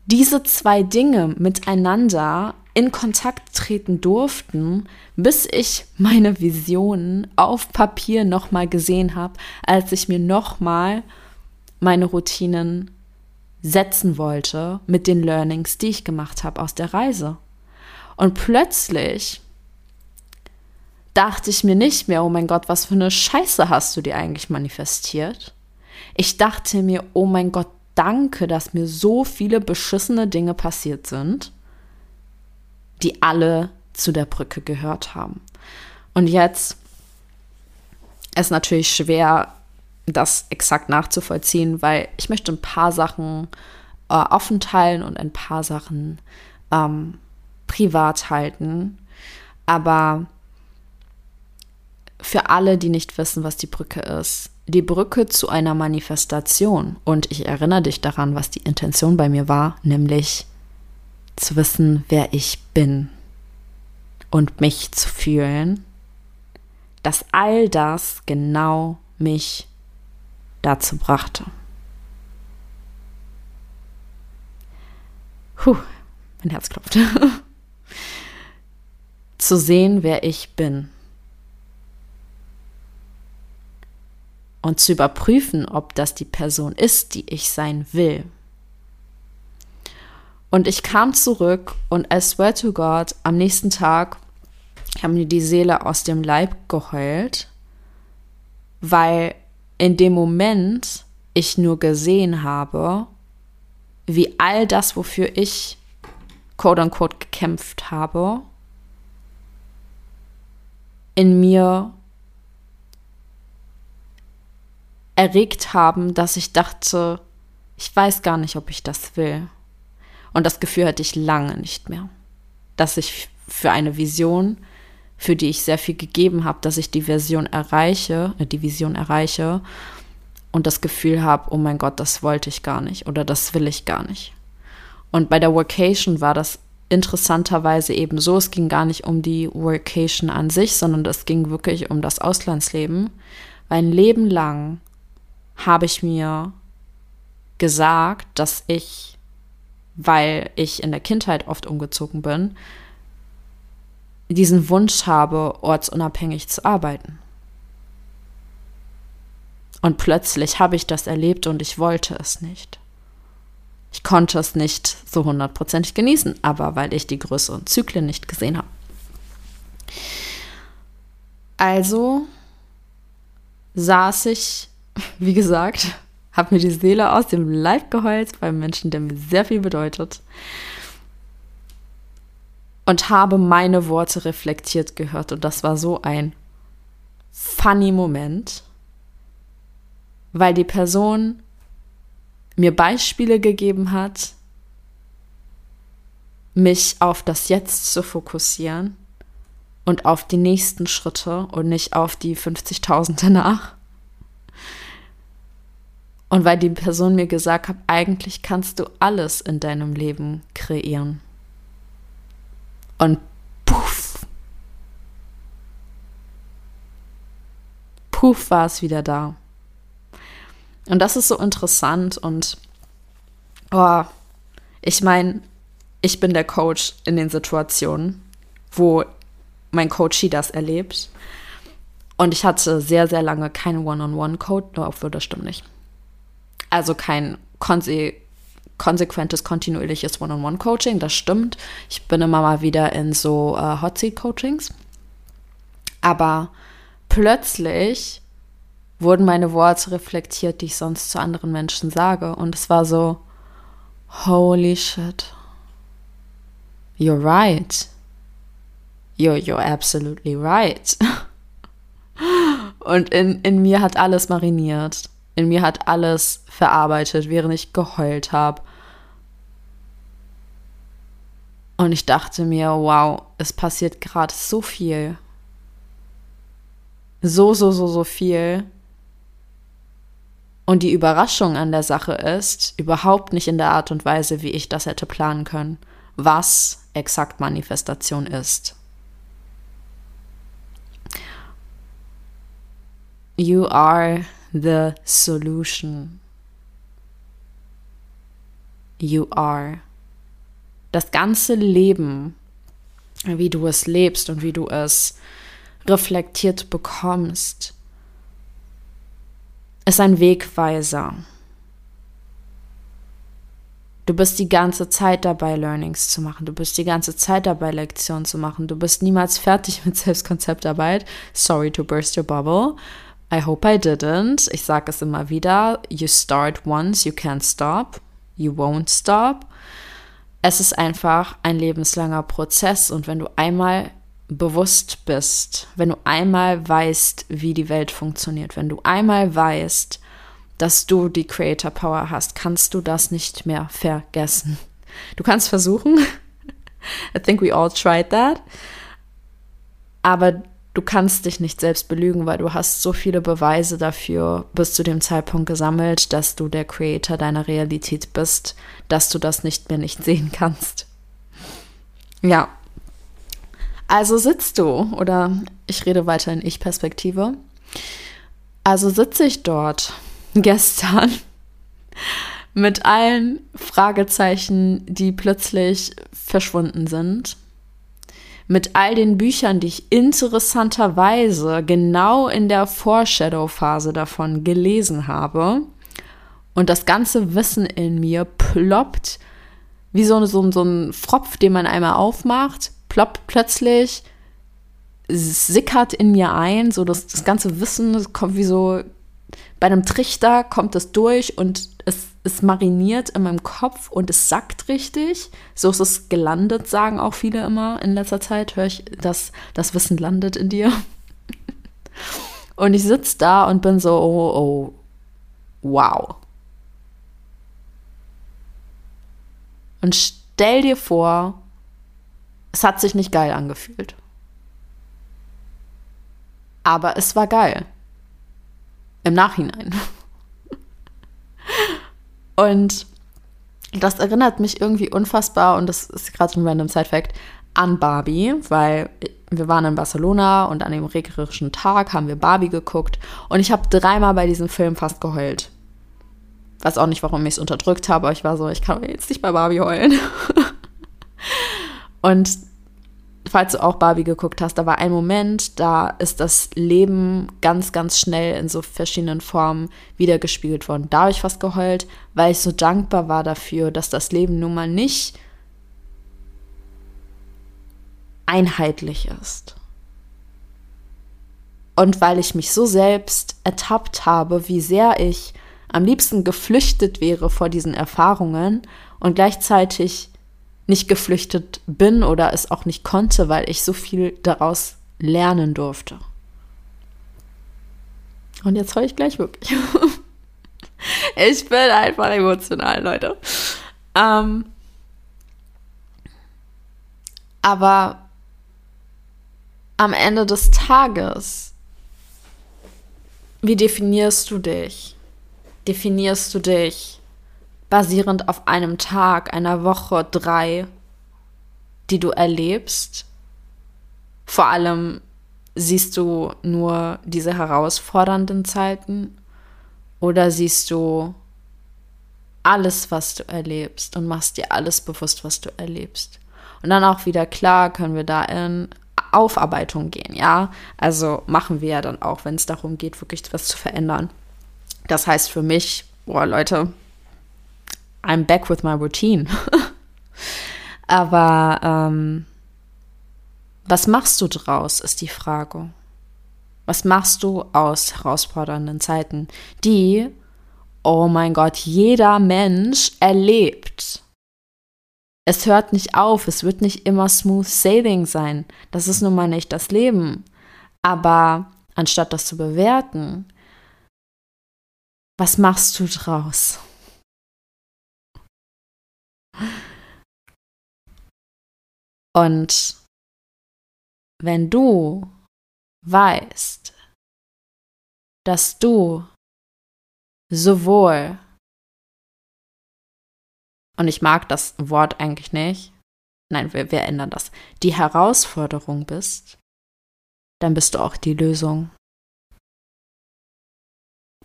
diese zwei Dinge miteinander in Kontakt treten durften, bis ich meine Visionen auf Papier nochmal gesehen habe, als ich mir nochmal meine Routinen setzen wollte mit den Learnings, die ich gemacht habe aus der Reise. Und plötzlich dachte ich mir nicht mehr, oh mein Gott, was für eine Scheiße hast du dir eigentlich manifestiert? Ich dachte mir, oh mein Gott, danke, dass mir so viele beschissene Dinge passiert sind die alle zu der Brücke gehört haben. Und jetzt ist natürlich schwer, das exakt nachzuvollziehen, weil ich möchte ein paar Sachen äh, offen teilen und ein paar Sachen ähm, privat halten. Aber für alle, die nicht wissen, was die Brücke ist, die Brücke zu einer Manifestation. Und ich erinnere dich daran, was die Intention bei mir war, nämlich zu wissen, wer ich bin und mich zu fühlen, dass all das genau mich dazu brachte. Puh, mein Herz klopft. zu sehen, wer ich bin. Und zu überprüfen, ob das die Person ist, die ich sein will. Und ich kam zurück und I swear to God, am nächsten Tag haben mir die Seele aus dem Leib geheult, weil in dem Moment ich nur gesehen habe, wie all das, wofür ich quote unquote gekämpft habe, in mir erregt haben, dass ich dachte, ich weiß gar nicht, ob ich das will. Und das Gefühl hatte ich lange nicht mehr, dass ich für eine Vision, für die ich sehr viel gegeben habe, dass ich die Version erreiche, äh, die Vision erreiche und das Gefühl habe, oh mein Gott, das wollte ich gar nicht oder das will ich gar nicht. Und bei der Workation war das interessanterweise eben so, es ging gar nicht um die Workation an sich, sondern es ging wirklich um das Auslandsleben. Weil ein Leben lang habe ich mir gesagt, dass ich weil ich in der Kindheit oft umgezogen bin, diesen Wunsch habe, ortsunabhängig zu arbeiten. Und plötzlich habe ich das erlebt und ich wollte es nicht. Ich konnte es nicht so hundertprozentig genießen, aber weil ich die größeren Zyklen nicht gesehen habe. Also saß ich, wie gesagt, habe mir die Seele aus dem Leib geheult beim Menschen, der mir sehr viel bedeutet. Und habe meine Worte reflektiert gehört. Und das war so ein funny Moment, weil die Person mir Beispiele gegeben hat, mich auf das Jetzt zu fokussieren und auf die nächsten Schritte und nicht auf die 50.000 danach. Und weil die Person mir gesagt hat, eigentlich kannst du alles in deinem Leben kreieren. Und puff. Puff war es wieder da. Und das ist so interessant und oh, ich meine, ich bin der Coach in den Situationen, wo mein Coachie das erlebt. Und ich hatte sehr, sehr lange keinen One-on-One-Code, obwohl das stimmt nicht also kein konse konsequentes, kontinuierliches One-on-One-Coaching, das stimmt. Ich bin immer mal wieder in so äh, Hot Seat-Coachings. Aber plötzlich wurden meine Worte reflektiert, die ich sonst zu anderen Menschen sage. Und es war so, holy shit. You're right. you're, you're absolutely right. Und in, in mir hat alles mariniert. In mir hat alles verarbeitet, während ich geheult habe. Und ich dachte mir, wow, es passiert gerade so viel. So, so, so, so viel. Und die Überraschung an der Sache ist, überhaupt nicht in der Art und Weise, wie ich das hätte planen können, was exakt Manifestation ist. You are the solution. You are. Das ganze Leben, wie du es lebst und wie du es reflektiert bekommst, ist ein Wegweiser. Du bist die ganze Zeit dabei, Learnings zu machen. Du bist die ganze Zeit dabei, Lektionen zu machen. Du bist niemals fertig mit Selbstkonzeptarbeit. Sorry to burst your bubble. I hope I didn't. Ich sage es immer wieder. You start once, you can't stop. You won't stop. Es ist einfach ein lebenslanger Prozess und wenn du einmal bewusst bist, wenn du einmal weißt, wie die Welt funktioniert, wenn du einmal weißt, dass du die Creator Power hast, kannst du das nicht mehr vergessen. Du kannst versuchen. I think we all tried that. Aber du kannst dich nicht selbst belügen, weil du hast so viele Beweise dafür bis zu dem Zeitpunkt gesammelt, dass du der Creator deiner Realität bist, dass du das nicht mehr nicht sehen kannst. Ja. Also sitzt du, oder ich rede weiter in Ich-Perspektive. Also sitze ich dort gestern mit allen Fragezeichen, die plötzlich verschwunden sind mit all den Büchern, die ich interessanterweise genau in der Foreshadow-Phase davon gelesen habe. Und das ganze Wissen in mir ploppt wie so, so, so ein Fropf, den man einmal aufmacht, ploppt plötzlich, sickert in mir ein, so das, das ganze Wissen das kommt wie so bei einem Trichter kommt es durch und es, es mariniert in meinem Kopf und es sackt richtig. So ist es gelandet, sagen auch viele immer in letzter Zeit. Höre ich, dass das Wissen landet in dir. Und ich sitze da und bin so, oh, oh, wow. Und stell dir vor, es hat sich nicht geil angefühlt. Aber es war geil. Im Nachhinein. Und das erinnert mich irgendwie unfassbar, und das ist gerade ein random Side-Fact, an Barbie, weil wir waren in Barcelona und an dem regnerischen Tag haben wir Barbie geguckt und ich habe dreimal bei diesem Film fast geheult. Weiß auch nicht, warum ich es unterdrückt habe, aber ich war so, ich kann jetzt nicht bei Barbie heulen. und falls du auch Barbie geguckt hast, da war ein Moment, da ist das Leben ganz, ganz schnell in so verschiedenen Formen wiedergespiegelt worden. Da habe ich fast geheult, weil ich so dankbar war dafür, dass das Leben nun mal nicht einheitlich ist. Und weil ich mich so selbst ertappt habe, wie sehr ich am liebsten geflüchtet wäre vor diesen Erfahrungen und gleichzeitig nicht geflüchtet bin oder es auch nicht konnte, weil ich so viel daraus lernen durfte. Und jetzt heule ich gleich wirklich. ich bin einfach emotional, Leute. Ähm, aber am Ende des Tages, wie definierst du dich? Definierst du dich basierend auf einem Tag, einer Woche, drei, die du erlebst. Vor allem siehst du nur diese herausfordernden Zeiten oder siehst du alles, was du erlebst und machst dir alles bewusst, was du erlebst. Und dann auch wieder klar können wir da in Aufarbeitung gehen, ja. Also machen wir ja dann auch, wenn es darum geht, wirklich was zu verändern. Das heißt für mich, boah, Leute, I'm back with my routine. Aber ähm, was machst du draus, ist die Frage. Was machst du aus herausfordernden Zeiten, die, oh mein Gott, jeder Mensch erlebt? es hört nicht auf, es wird nicht immer smooth sailing sein. Das ist nun mal nicht das Leben. Aber anstatt das zu bewerten, was machst du draus? Und wenn du weißt, dass du sowohl, und ich mag das Wort eigentlich nicht, nein, wir, wir ändern das, die Herausforderung bist, dann bist du auch die Lösung.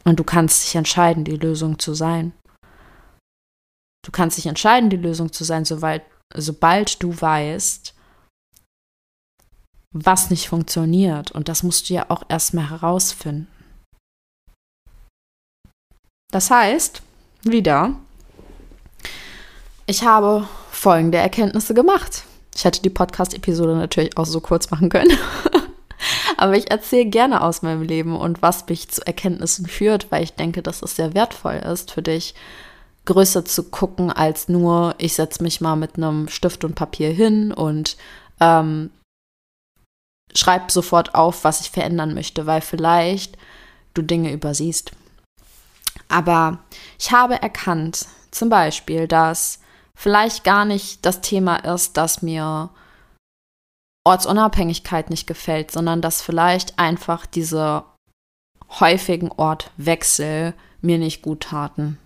Und du kannst dich entscheiden, die Lösung zu sein. Du kannst dich entscheiden, die Lösung zu sein, sobald, sobald du weißt, was nicht funktioniert. Und das musst du ja auch erstmal herausfinden. Das heißt, wieder, ich habe folgende Erkenntnisse gemacht. Ich hätte die Podcast-Episode natürlich auch so kurz machen können. Aber ich erzähle gerne aus meinem Leben und was mich zu Erkenntnissen führt, weil ich denke, dass es sehr wertvoll ist für dich, größer zu gucken als nur, ich setze mich mal mit einem Stift und Papier hin und ähm, schreib sofort auf, was ich verändern möchte, weil vielleicht du Dinge übersiehst. Aber ich habe erkannt, zum Beispiel, dass vielleicht gar nicht das Thema ist, dass mir Ortsunabhängigkeit nicht gefällt, sondern dass vielleicht einfach diese häufigen Ortwechsel mir nicht gut taten.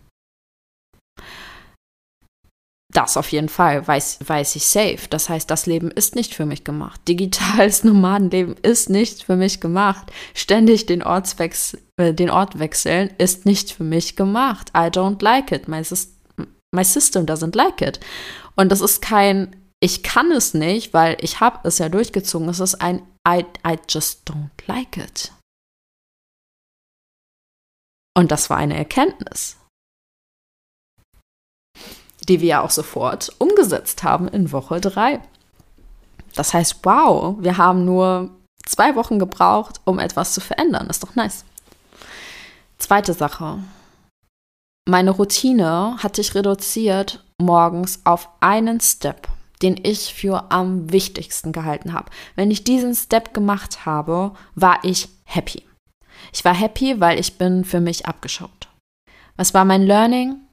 Das auf jeden Fall, weiß, weiß ich safe. Das heißt, das Leben ist nicht für mich gemacht. Digitales Nomadenleben ist nicht für mich gemacht. Ständig den, Ortswechsel, äh, den Ort wechseln ist nicht für mich gemacht. I don't like it. My, my system doesn't like it. Und das ist kein, ich kann es nicht, weil ich habe es ja durchgezogen. Es ist ein I, I just don't like it. Und das war eine Erkenntnis die wir ja auch sofort umgesetzt haben in Woche 3. Das heißt, wow, wir haben nur zwei Wochen gebraucht, um etwas zu verändern. Ist doch nice. Zweite Sache. Meine Routine hatte ich reduziert morgens auf einen Step, den ich für am wichtigsten gehalten habe. Wenn ich diesen Step gemacht habe, war ich happy. Ich war happy, weil ich bin für mich abgeschaut. Was war mein Learning?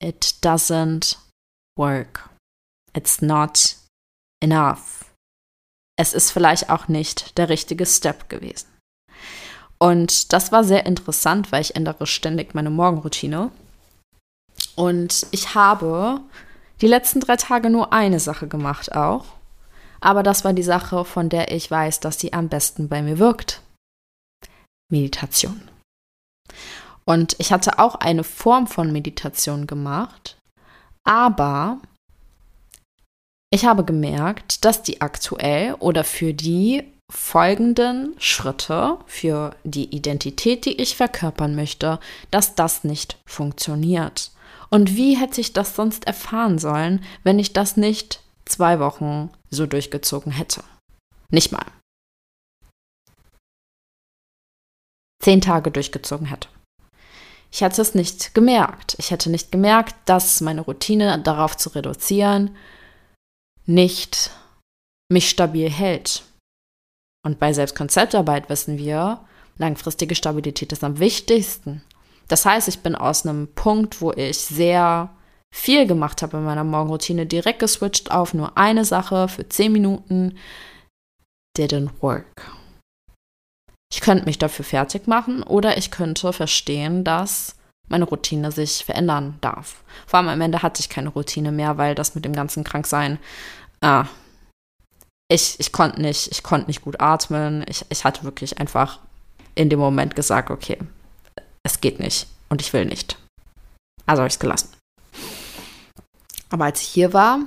It doesn't work. It's not enough. Es ist vielleicht auch nicht der richtige Step gewesen. Und das war sehr interessant, weil ich ändere ständig meine Morgenroutine. Und ich habe die letzten drei Tage nur eine Sache gemacht auch. Aber das war die Sache, von der ich weiß, dass sie am besten bei mir wirkt. Meditation. Und ich hatte auch eine Form von Meditation gemacht, aber ich habe gemerkt, dass die aktuell oder für die folgenden Schritte, für die Identität, die ich verkörpern möchte, dass das nicht funktioniert. Und wie hätte ich das sonst erfahren sollen, wenn ich das nicht zwei Wochen so durchgezogen hätte? Nicht mal. Zehn Tage durchgezogen hätte. Ich hätte es nicht gemerkt. Ich hätte nicht gemerkt, dass meine Routine darauf zu reduzieren nicht mich stabil hält. Und bei Selbstkonzeptarbeit wissen wir, langfristige Stabilität ist am wichtigsten. Das heißt, ich bin aus einem Punkt, wo ich sehr viel gemacht habe in meiner Morgenroutine, direkt geswitcht auf nur eine Sache für 10 Minuten. Didn't work. Ich könnte mich dafür fertig machen oder ich könnte verstehen, dass meine Routine sich verändern darf. Vor allem am Ende hatte ich keine Routine mehr, weil das mit dem ganzen Kranksein, äh, ich, ich konnte nicht, ich konnte nicht gut atmen. Ich, ich hatte wirklich einfach in dem Moment gesagt, okay, es geht nicht und ich will nicht. Also habe ich es gelassen. Aber als ich hier war,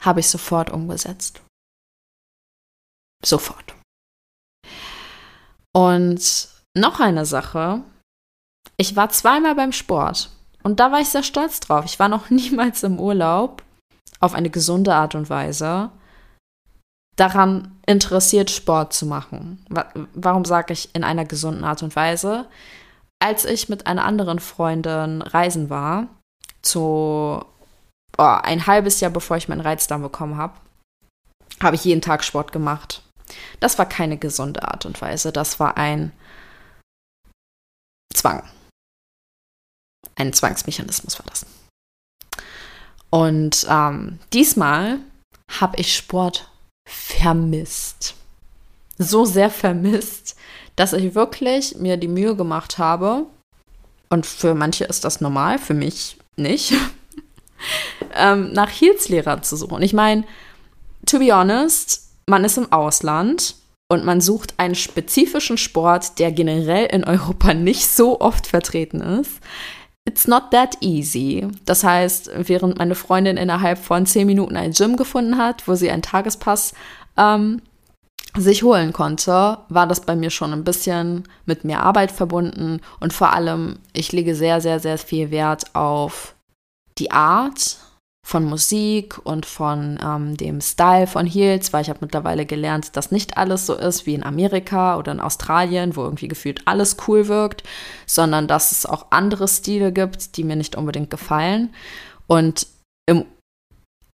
habe ich sofort umgesetzt. Sofort. Und noch eine Sache. Ich war zweimal beim Sport und da war ich sehr stolz drauf. Ich war noch niemals im Urlaub auf eine gesunde Art und Weise daran interessiert, Sport zu machen. Warum sage ich in einer gesunden Art und Weise? Als ich mit einer anderen Freundin reisen war, zu oh, ein halbes Jahr bevor ich meinen Reizdarm bekommen habe, habe ich jeden Tag Sport gemacht. Das war keine gesunde Art und Weise. Das war ein Zwang. Ein Zwangsmechanismus war das. Und ähm, diesmal habe ich Sport vermisst. So sehr vermisst, dass ich wirklich mir die Mühe gemacht habe, und für manche ist das normal, für mich nicht, ähm, nach Heels-Lehrern zu suchen. Ich meine, to be honest, man ist im Ausland und man sucht einen spezifischen Sport, der generell in Europa nicht so oft vertreten ist. It's not that easy. Das heißt, während meine Freundin innerhalb von zehn Minuten ein Gym gefunden hat, wo sie einen Tagespass ähm, sich holen konnte, war das bei mir schon ein bisschen mit mehr Arbeit verbunden und vor allem, ich lege sehr, sehr, sehr viel Wert auf die Art von Musik und von ähm, dem Style von Heels, weil ich habe mittlerweile gelernt, dass nicht alles so ist wie in Amerika oder in Australien, wo irgendwie gefühlt alles cool wirkt, sondern dass es auch andere Stile gibt, die mir nicht unbedingt gefallen. Und im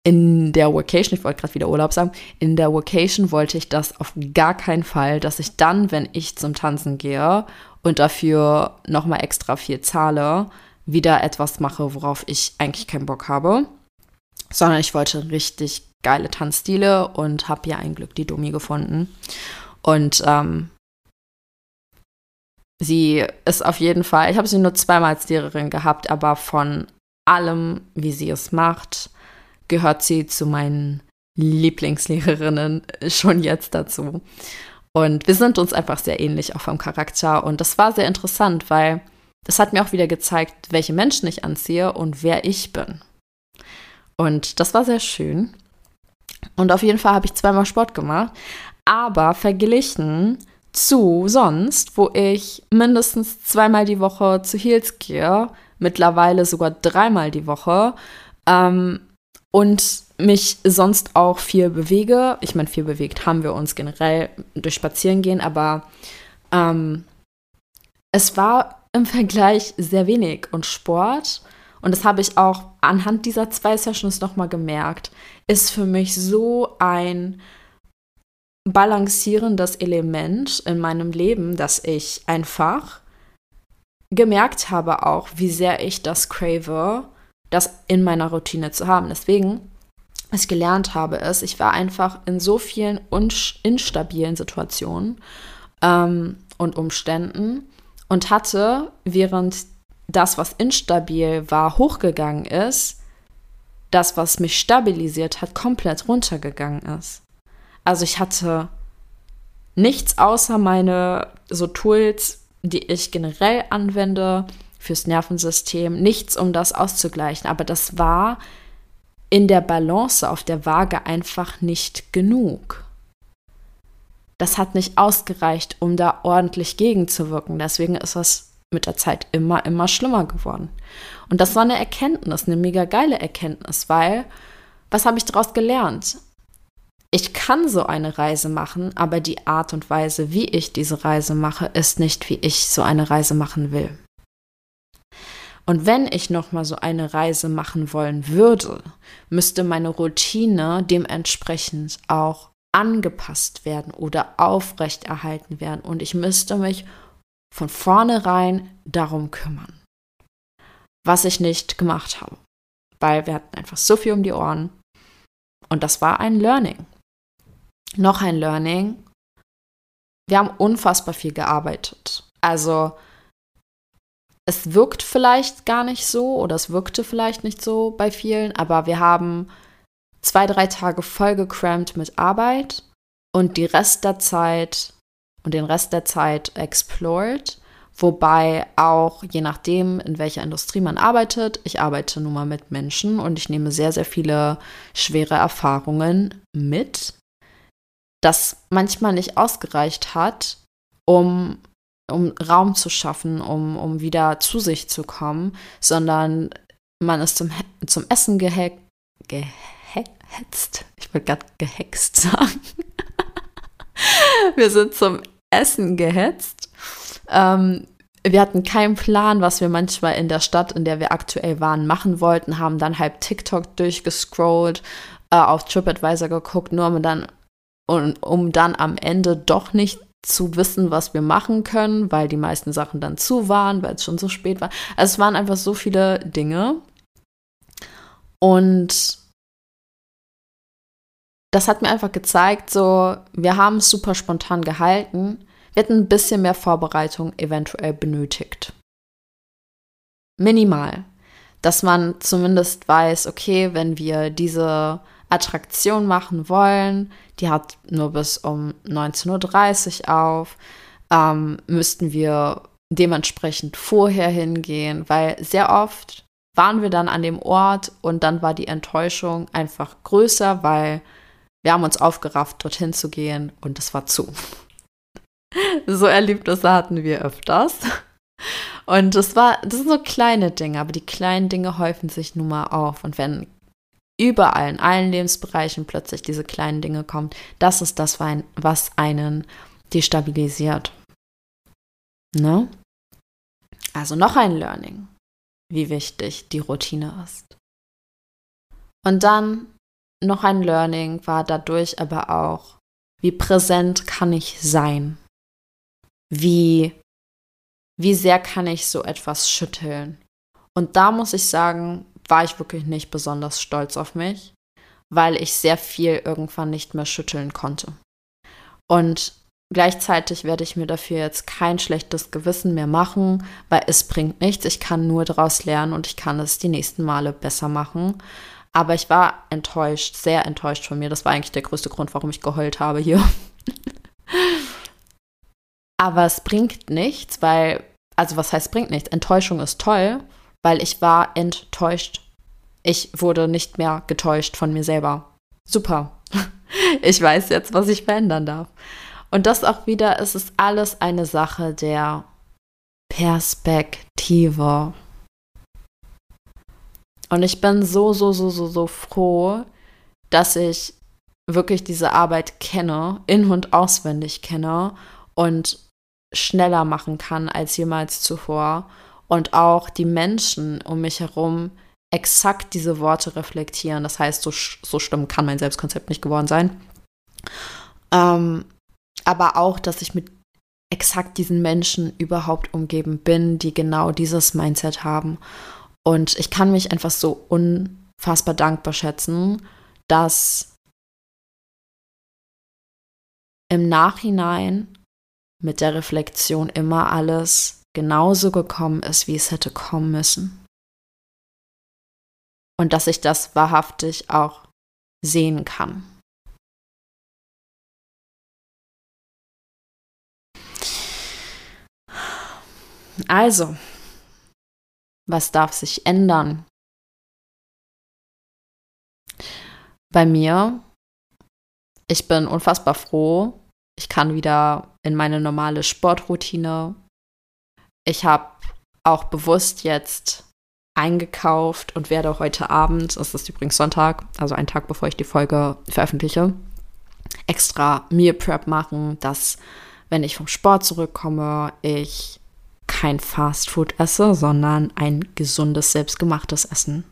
in der Vacation, ich wollte gerade wieder Urlaub sagen, in der Vacation wollte ich das auf gar keinen Fall, dass ich dann, wenn ich zum Tanzen gehe und dafür nochmal extra viel zahle, wieder etwas mache, worauf ich eigentlich keinen Bock habe, sondern ich wollte richtig geile Tanzstile und habe ja ein Glück die Domi gefunden. Und ähm, sie ist auf jeden Fall, ich habe sie nur zweimal als Lehrerin gehabt, aber von allem, wie sie es macht, gehört sie zu meinen Lieblingslehrerinnen schon jetzt dazu. Und wir sind uns einfach sehr ähnlich, auch vom Charakter. Und das war sehr interessant, weil das hat mir auch wieder gezeigt, welche Menschen ich anziehe und wer ich bin. Und das war sehr schön. Und auf jeden Fall habe ich zweimal Sport gemacht, aber verglichen zu sonst, wo ich mindestens zweimal die Woche zu Heels gehe, mittlerweile sogar dreimal die Woche, ähm, und mich sonst auch viel bewege. Ich meine, viel bewegt haben wir uns generell durch Spazierengehen, aber ähm, es war im Vergleich sehr wenig und Sport. Und das habe ich auch anhand dieser zwei Sessions nochmal gemerkt, ist für mich so ein balancierendes Element in meinem Leben, dass ich einfach gemerkt habe auch, wie sehr ich das crave das in meiner Routine zu haben. Deswegen, was ich gelernt habe, ist, ich war einfach in so vielen instabilen Situationen ähm, und Umständen und hatte, während das, was instabil war, hochgegangen ist, das, was mich stabilisiert hat, komplett runtergegangen ist. Also ich hatte nichts außer meine so Tools, die ich generell anwende, fürs Nervensystem, nichts, um das auszugleichen. Aber das war in der Balance auf der Waage einfach nicht genug. Das hat nicht ausgereicht, um da ordentlich gegenzuwirken. Deswegen ist das mit der Zeit immer, immer schlimmer geworden. Und das war eine Erkenntnis, eine mega geile Erkenntnis, weil was habe ich daraus gelernt? Ich kann so eine Reise machen, aber die Art und Weise, wie ich diese Reise mache, ist nicht, wie ich so eine Reise machen will. Und wenn ich noch mal so eine Reise machen wollen würde, müsste meine Routine dementsprechend auch angepasst werden oder aufrechterhalten werden und ich müsste mich von vornherein darum kümmern. Was ich nicht gemacht habe, weil wir hatten einfach so viel um die Ohren und das war ein Learning. Noch ein Learning. Wir haben unfassbar viel gearbeitet. Also es wirkt vielleicht gar nicht so oder es wirkte vielleicht nicht so bei vielen, aber wir haben zwei, drei Tage voll gecrampt mit Arbeit und die Rest der Zeit und den Rest der Zeit explored. Wobei auch je nachdem, in welcher Industrie man arbeitet, ich arbeite nun mal mit Menschen und ich nehme sehr, sehr viele schwere Erfahrungen mit, das manchmal nicht ausgereicht hat, um um Raum zu schaffen, um, um wieder zu sich zu kommen, sondern man ist zum, zum Essen gehe gehetzt. Ich wollte gerade gehext sagen. Wir sind zum Essen gehetzt. Ähm, wir hatten keinen Plan, was wir manchmal in der Stadt, in der wir aktuell waren, machen wollten, haben dann halb TikTok durchgescrollt, äh, auf TripAdvisor geguckt, nur um dann, um, um dann am Ende doch nicht zu wissen, was wir machen können, weil die meisten Sachen dann zu waren, weil es schon so spät war. Also es waren einfach so viele Dinge. Und das hat mir einfach gezeigt, so, wir haben es super spontan gehalten. Wir hätten ein bisschen mehr Vorbereitung eventuell benötigt. Minimal. Dass man zumindest weiß, okay, wenn wir diese Attraktion machen wollen, die hat nur bis um 19.30 Uhr auf, ähm, müssten wir dementsprechend vorher hingehen, weil sehr oft waren wir dann an dem Ort und dann war die Enttäuschung einfach größer, weil wir haben uns aufgerafft, dorthin zu gehen und es war zu. so Erlebnisse hatten wir öfters. Und das war, das sind so kleine Dinge, aber die kleinen Dinge häufen sich nun mal auf. Und wenn überall in allen Lebensbereichen plötzlich diese kleinen Dinge kommen, das ist das, was einen destabilisiert. Ne? Also noch ein Learning, wie wichtig die Routine ist. Und dann noch ein Learning war dadurch aber auch, wie präsent kann ich sein? Wie, wie sehr kann ich so etwas schütteln? Und da muss ich sagen, war ich wirklich nicht besonders stolz auf mich, weil ich sehr viel irgendwann nicht mehr schütteln konnte. Und gleichzeitig werde ich mir dafür jetzt kein schlechtes Gewissen mehr machen, weil es bringt nichts. Ich kann nur daraus lernen und ich kann es die nächsten Male besser machen. Aber ich war enttäuscht, sehr enttäuscht von mir. Das war eigentlich der größte Grund, warum ich geheult habe hier. Aber es bringt nichts, weil, also was heißt bringt nichts? Enttäuschung ist toll, weil ich war enttäuscht. Ich wurde nicht mehr getäuscht von mir selber. Super. Ich weiß jetzt, was ich verändern darf. Und das auch wieder, es ist alles eine Sache der Perspektive. Und ich bin so, so, so, so, so froh, dass ich wirklich diese Arbeit kenne, in- und auswendig kenne und schneller machen kann als jemals zuvor und auch die Menschen um mich herum exakt diese Worte reflektieren. Das heißt, so, so schlimm kann mein Selbstkonzept nicht geworden sein. Ähm, aber auch, dass ich mit exakt diesen Menschen überhaupt umgeben bin, die genau dieses Mindset haben. Und ich kann mich einfach so unfassbar dankbar schätzen, dass im Nachhinein mit der Reflexion immer alles genauso gekommen ist, wie es hätte kommen müssen. Und dass ich das wahrhaftig auch sehen kann. Also, was darf sich ändern? Bei mir, ich bin unfassbar froh. Ich kann wieder in meine normale Sportroutine ich habe auch bewusst jetzt eingekauft und werde heute Abend, es ist übrigens Sonntag, also einen Tag bevor ich die Folge veröffentliche, extra Meal Prep machen, dass wenn ich vom Sport zurückkomme, ich kein Fast Food esse, sondern ein gesundes, selbstgemachtes Essen.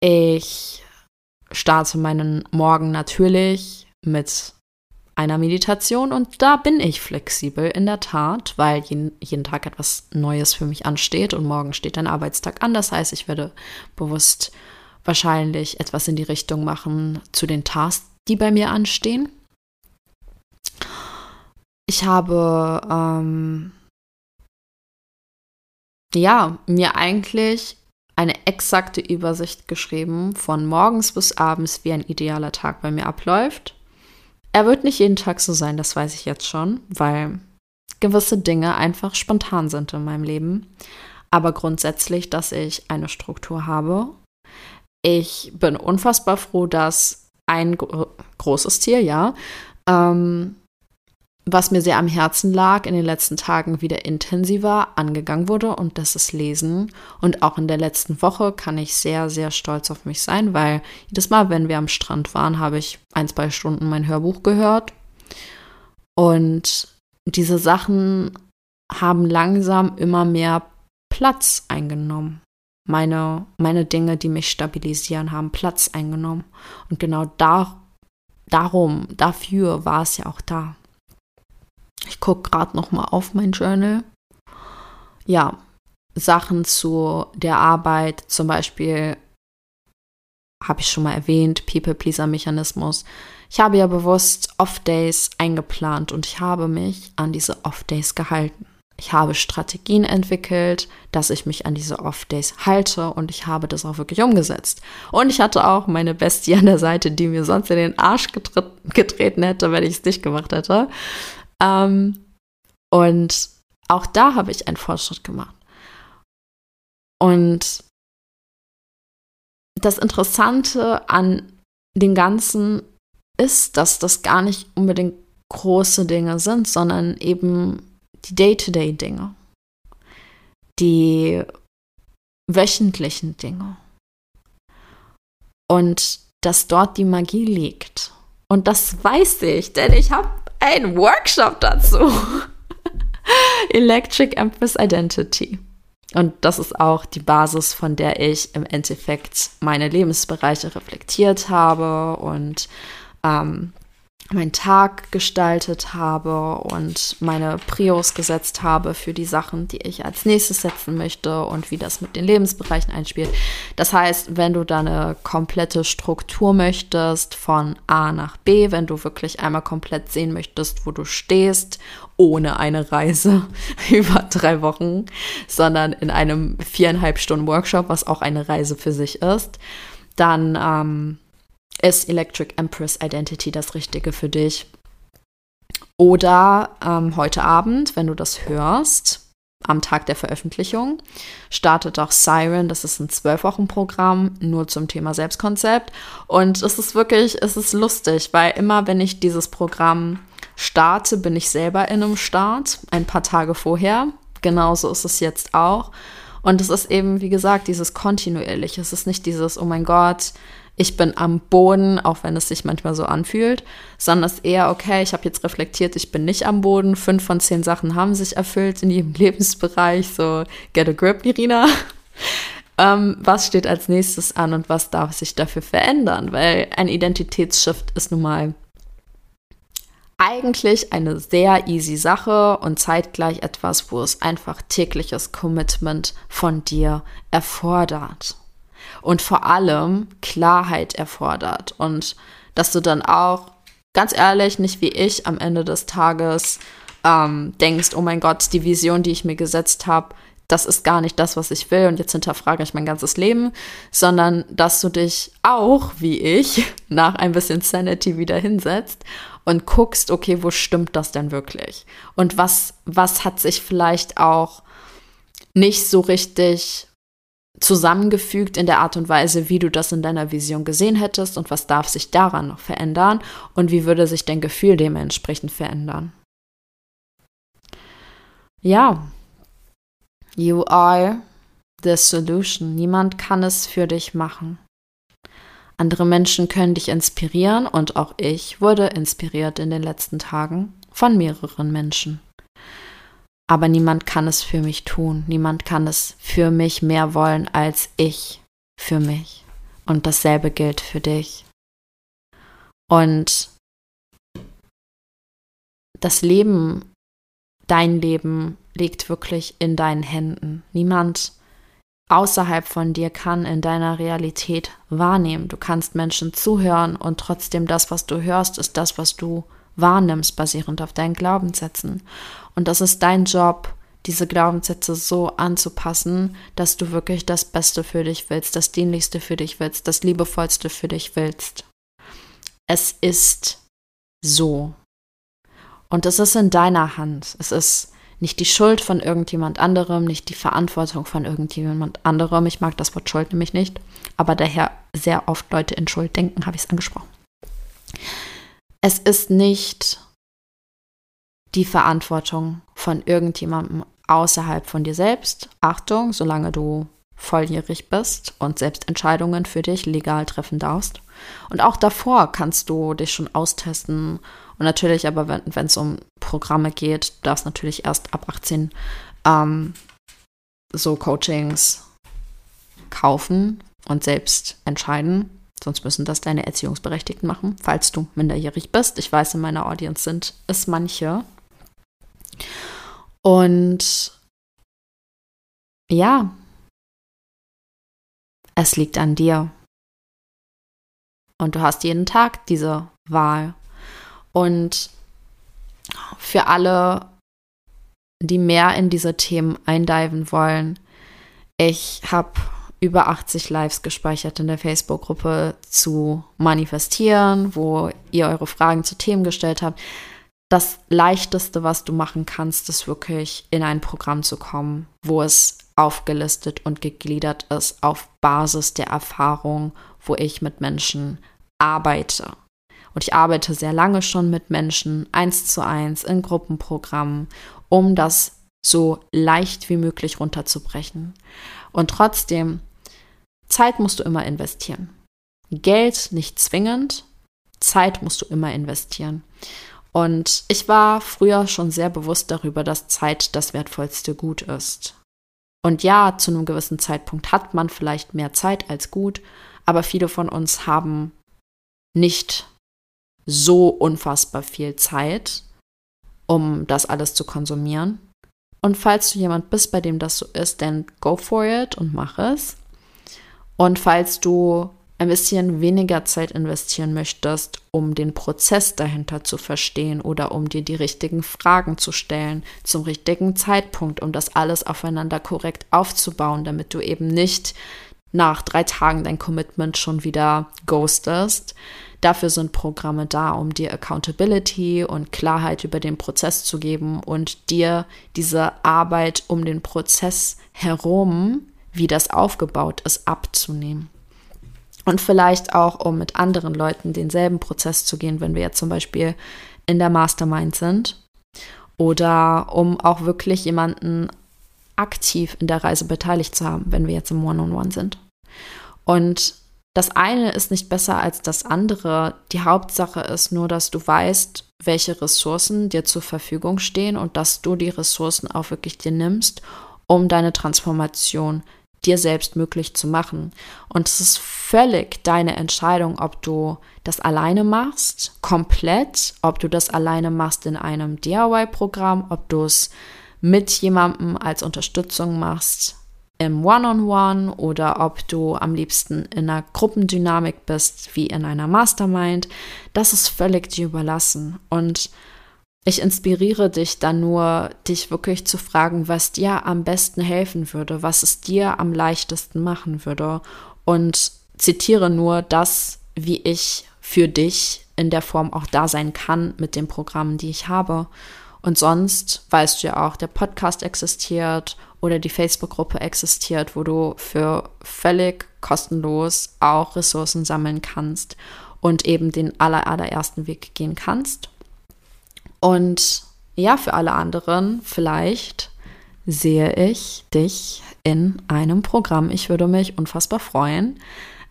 Ich starte meinen Morgen natürlich mit einer Meditation und da bin ich flexibel in der Tat, weil jeden, jeden Tag etwas Neues für mich ansteht und morgen steht ein Arbeitstag an. Das heißt, ich werde bewusst wahrscheinlich etwas in die Richtung machen zu den Tasks, die bei mir anstehen. Ich habe ähm, ja mir eigentlich eine exakte Übersicht geschrieben von morgens bis abends, wie ein idealer Tag bei mir abläuft. Er wird nicht jeden Tag so sein, das weiß ich jetzt schon, weil gewisse Dinge einfach spontan sind in meinem Leben. Aber grundsätzlich, dass ich eine Struktur habe. Ich bin unfassbar froh, dass ein großes Tier, ja, ähm, was mir sehr am Herzen lag, in den letzten Tagen wieder intensiver angegangen wurde und das ist Lesen. Und auch in der letzten Woche kann ich sehr, sehr stolz auf mich sein, weil jedes Mal, wenn wir am Strand waren, habe ich ein, zwei Stunden mein Hörbuch gehört. Und diese Sachen haben langsam immer mehr Platz eingenommen. Meine, meine Dinge, die mich stabilisieren, haben Platz eingenommen. Und genau da, darum, dafür war es ja auch da. Ich gucke gerade noch mal auf mein Journal. Ja, Sachen zu der Arbeit, zum Beispiel habe ich schon mal erwähnt, People-Pleaser-Mechanismus. Ich habe ja bewusst Off-Days eingeplant und ich habe mich an diese Off-Days gehalten. Ich habe Strategien entwickelt, dass ich mich an diese Off-Days halte und ich habe das auch wirklich umgesetzt. Und ich hatte auch meine Bestie an der Seite, die mir sonst in den Arsch getreten hätte, wenn ich es nicht gemacht hätte. Ähm, und auch da habe ich einen Fortschritt gemacht. Und das Interessante an dem Ganzen ist, dass das gar nicht unbedingt große Dinge sind, sondern eben die Day-to-Day-Dinge, die wöchentlichen Dinge. Und dass dort die Magie liegt. Und das weiß ich, denn ich habe einen Workshop dazu. Electric Empress Identity. Und das ist auch die Basis, von der ich im Endeffekt meine Lebensbereiche reflektiert habe und ähm, meinen Tag gestaltet habe und meine Prios gesetzt habe für die Sachen, die ich als nächstes setzen möchte und wie das mit den Lebensbereichen einspielt. Das heißt, wenn du da eine komplette Struktur möchtest von A nach B, wenn du wirklich einmal komplett sehen möchtest, wo du stehst, ohne eine Reise über drei Wochen, sondern in einem viereinhalb Stunden Workshop, was auch eine Reise für sich ist, dann ähm, ist Electric Empress Identity das Richtige für dich? Oder ähm, heute Abend, wenn du das hörst, am Tag der Veröffentlichung, startet auch Siren. Das ist ein Zwölf-Wochen-Programm nur zum Thema Selbstkonzept. Und es ist wirklich, es ist lustig, weil immer, wenn ich dieses Programm starte, bin ich selber in einem Start, ein paar Tage vorher. Genauso ist es jetzt auch. Und es ist eben, wie gesagt, dieses kontinuierliche. Es ist nicht dieses, oh mein Gott, ich bin am Boden, auch wenn es sich manchmal so anfühlt, sondern es ist eher, okay, ich habe jetzt reflektiert, ich bin nicht am Boden. Fünf von zehn Sachen haben sich erfüllt in jedem Lebensbereich. So, get a grip, Irina. ähm, was steht als nächstes an und was darf sich dafür verändern? Weil ein Identitätsshift ist nun mal eigentlich eine sehr easy Sache und zeitgleich etwas, wo es einfach tägliches Commitment von dir erfordert. Und vor allem Klarheit erfordert. Und dass du dann auch ganz ehrlich nicht wie ich am Ende des Tages ähm, denkst, oh mein Gott, die Vision, die ich mir gesetzt habe, das ist gar nicht das, was ich will und jetzt hinterfrage ich mein ganzes Leben, sondern dass du dich auch, wie ich, nach ein bisschen Sanity wieder hinsetzt und guckst, okay, wo stimmt das denn wirklich? Und was, was hat sich vielleicht auch nicht so richtig zusammengefügt in der Art und Weise, wie du das in deiner Vision gesehen hättest und was darf sich daran noch verändern und wie würde sich dein Gefühl dementsprechend verändern. Ja, you are the solution. Niemand kann es für dich machen. Andere Menschen können dich inspirieren und auch ich wurde inspiriert in den letzten Tagen von mehreren Menschen. Aber niemand kann es für mich tun. Niemand kann es für mich mehr wollen als ich für mich. Und dasselbe gilt für dich. Und das Leben, dein Leben liegt wirklich in deinen Händen. Niemand außerhalb von dir kann in deiner Realität wahrnehmen. Du kannst Menschen zuhören und trotzdem das, was du hörst, ist das, was du wahrnimmst, basierend auf deinen Glaubenssätzen. Und das ist dein Job, diese Glaubenssätze so anzupassen, dass du wirklich das Beste für dich willst, das Dienlichste für dich willst, das Liebevollste für dich willst. Es ist so. Und es ist in deiner Hand. Es ist nicht die Schuld von irgendjemand anderem, nicht die Verantwortung von irgendjemand anderem. Ich mag das Wort Schuld nämlich nicht, aber daher sehr oft Leute in Schuld denken, habe ich es angesprochen. Es ist nicht die Verantwortung von irgendjemandem außerhalb von dir selbst. Achtung, solange du volljährig bist und selbst Entscheidungen für dich legal treffen darfst. Und auch davor kannst du dich schon austesten. Und natürlich aber, wenn es um Programme geht, du darfst natürlich erst ab 18 ähm, so Coachings kaufen und selbst entscheiden. Sonst müssen das deine Erziehungsberechtigten machen, falls du minderjährig bist. Ich weiß, in meiner Audience sind es manche. Und ja, es liegt an dir. Und du hast jeden Tag diese Wahl. Und für alle, die mehr in diese Themen eindiven wollen, ich habe über 80 Lives gespeichert in der Facebook-Gruppe zu manifestieren, wo ihr eure Fragen zu Themen gestellt habt. Das leichteste, was du machen kannst, ist wirklich in ein Programm zu kommen, wo es aufgelistet und gegliedert ist auf Basis der Erfahrung, wo ich mit Menschen arbeite. Und ich arbeite sehr lange schon mit Menschen, eins zu eins, in Gruppenprogrammen, um das so leicht wie möglich runterzubrechen. Und trotzdem, Zeit musst du immer investieren. Geld nicht zwingend, Zeit musst du immer investieren. Und ich war früher schon sehr bewusst darüber, dass Zeit das wertvollste Gut ist. Und ja, zu einem gewissen Zeitpunkt hat man vielleicht mehr Zeit als gut, aber viele von uns haben nicht so unfassbar viel Zeit, um das alles zu konsumieren. Und falls du jemand bist, bei dem das so ist, dann go for it und mach es. Und falls du ein bisschen weniger Zeit investieren möchtest, um den Prozess dahinter zu verstehen oder um dir die richtigen Fragen zu stellen zum richtigen Zeitpunkt, um das alles aufeinander korrekt aufzubauen, damit du eben nicht nach drei Tagen dein Commitment schon wieder ghostest, Dafür sind Programme da, um dir Accountability und Klarheit über den Prozess zu geben und dir diese Arbeit um den Prozess herum, wie das aufgebaut ist, abzunehmen. Und vielleicht auch, um mit anderen Leuten denselben Prozess zu gehen, wenn wir jetzt zum Beispiel in der Mastermind sind. Oder um auch wirklich jemanden aktiv in der Reise beteiligt zu haben, wenn wir jetzt im One-on-One -on -One sind. Und das eine ist nicht besser als das andere. Die Hauptsache ist nur, dass du weißt, welche Ressourcen dir zur Verfügung stehen und dass du die Ressourcen auch wirklich dir nimmst, um deine Transformation dir selbst möglich zu machen. Und es ist völlig deine Entscheidung, ob du das alleine machst, komplett, ob du das alleine machst in einem DIY-Programm, ob du es mit jemandem als Unterstützung machst, im One-on-One -on -One oder ob du am liebsten in einer Gruppendynamik bist, wie in einer Mastermind, das ist völlig dir überlassen. Und ich inspiriere dich dann nur, dich wirklich zu fragen, was dir am besten helfen würde, was es dir am leichtesten machen würde. Und zitiere nur das, wie ich für dich in der Form auch da sein kann mit den Programmen, die ich habe. Und sonst weißt du ja auch, der Podcast existiert oder die Facebook-Gruppe existiert, wo du für völlig kostenlos auch Ressourcen sammeln kannst und eben den aller, allerersten Weg gehen kannst. Und ja, für alle anderen vielleicht sehe ich dich in einem Programm. Ich würde mich unfassbar freuen.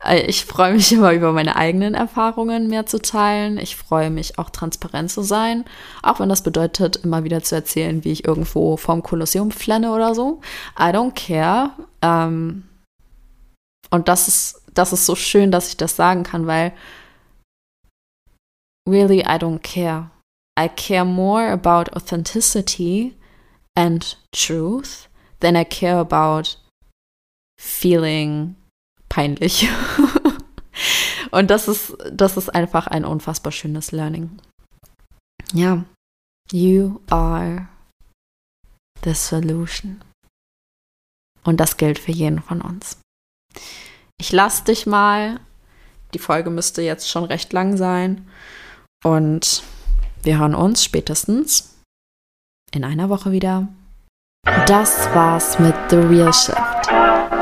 Äh, ich freue mich immer über meine eigenen Erfahrungen mehr zu teilen. Ich freue mich auch transparent zu sein, auch wenn das bedeutet, immer wieder zu erzählen, wie ich irgendwo vom Kolosseum flenne oder so. I don't care. Ähm, und das ist, das ist so schön, dass ich das sagen kann, weil really I don't care. I care more about authenticity and truth than I care about feeling peinlich. Und das ist, das ist einfach ein unfassbar schönes Learning. Ja, you are the solution. Und das gilt für jeden von uns. Ich lasse dich mal. Die Folge müsste jetzt schon recht lang sein. Und wir hören uns spätestens in einer Woche wieder. Das war's mit The Real Shift.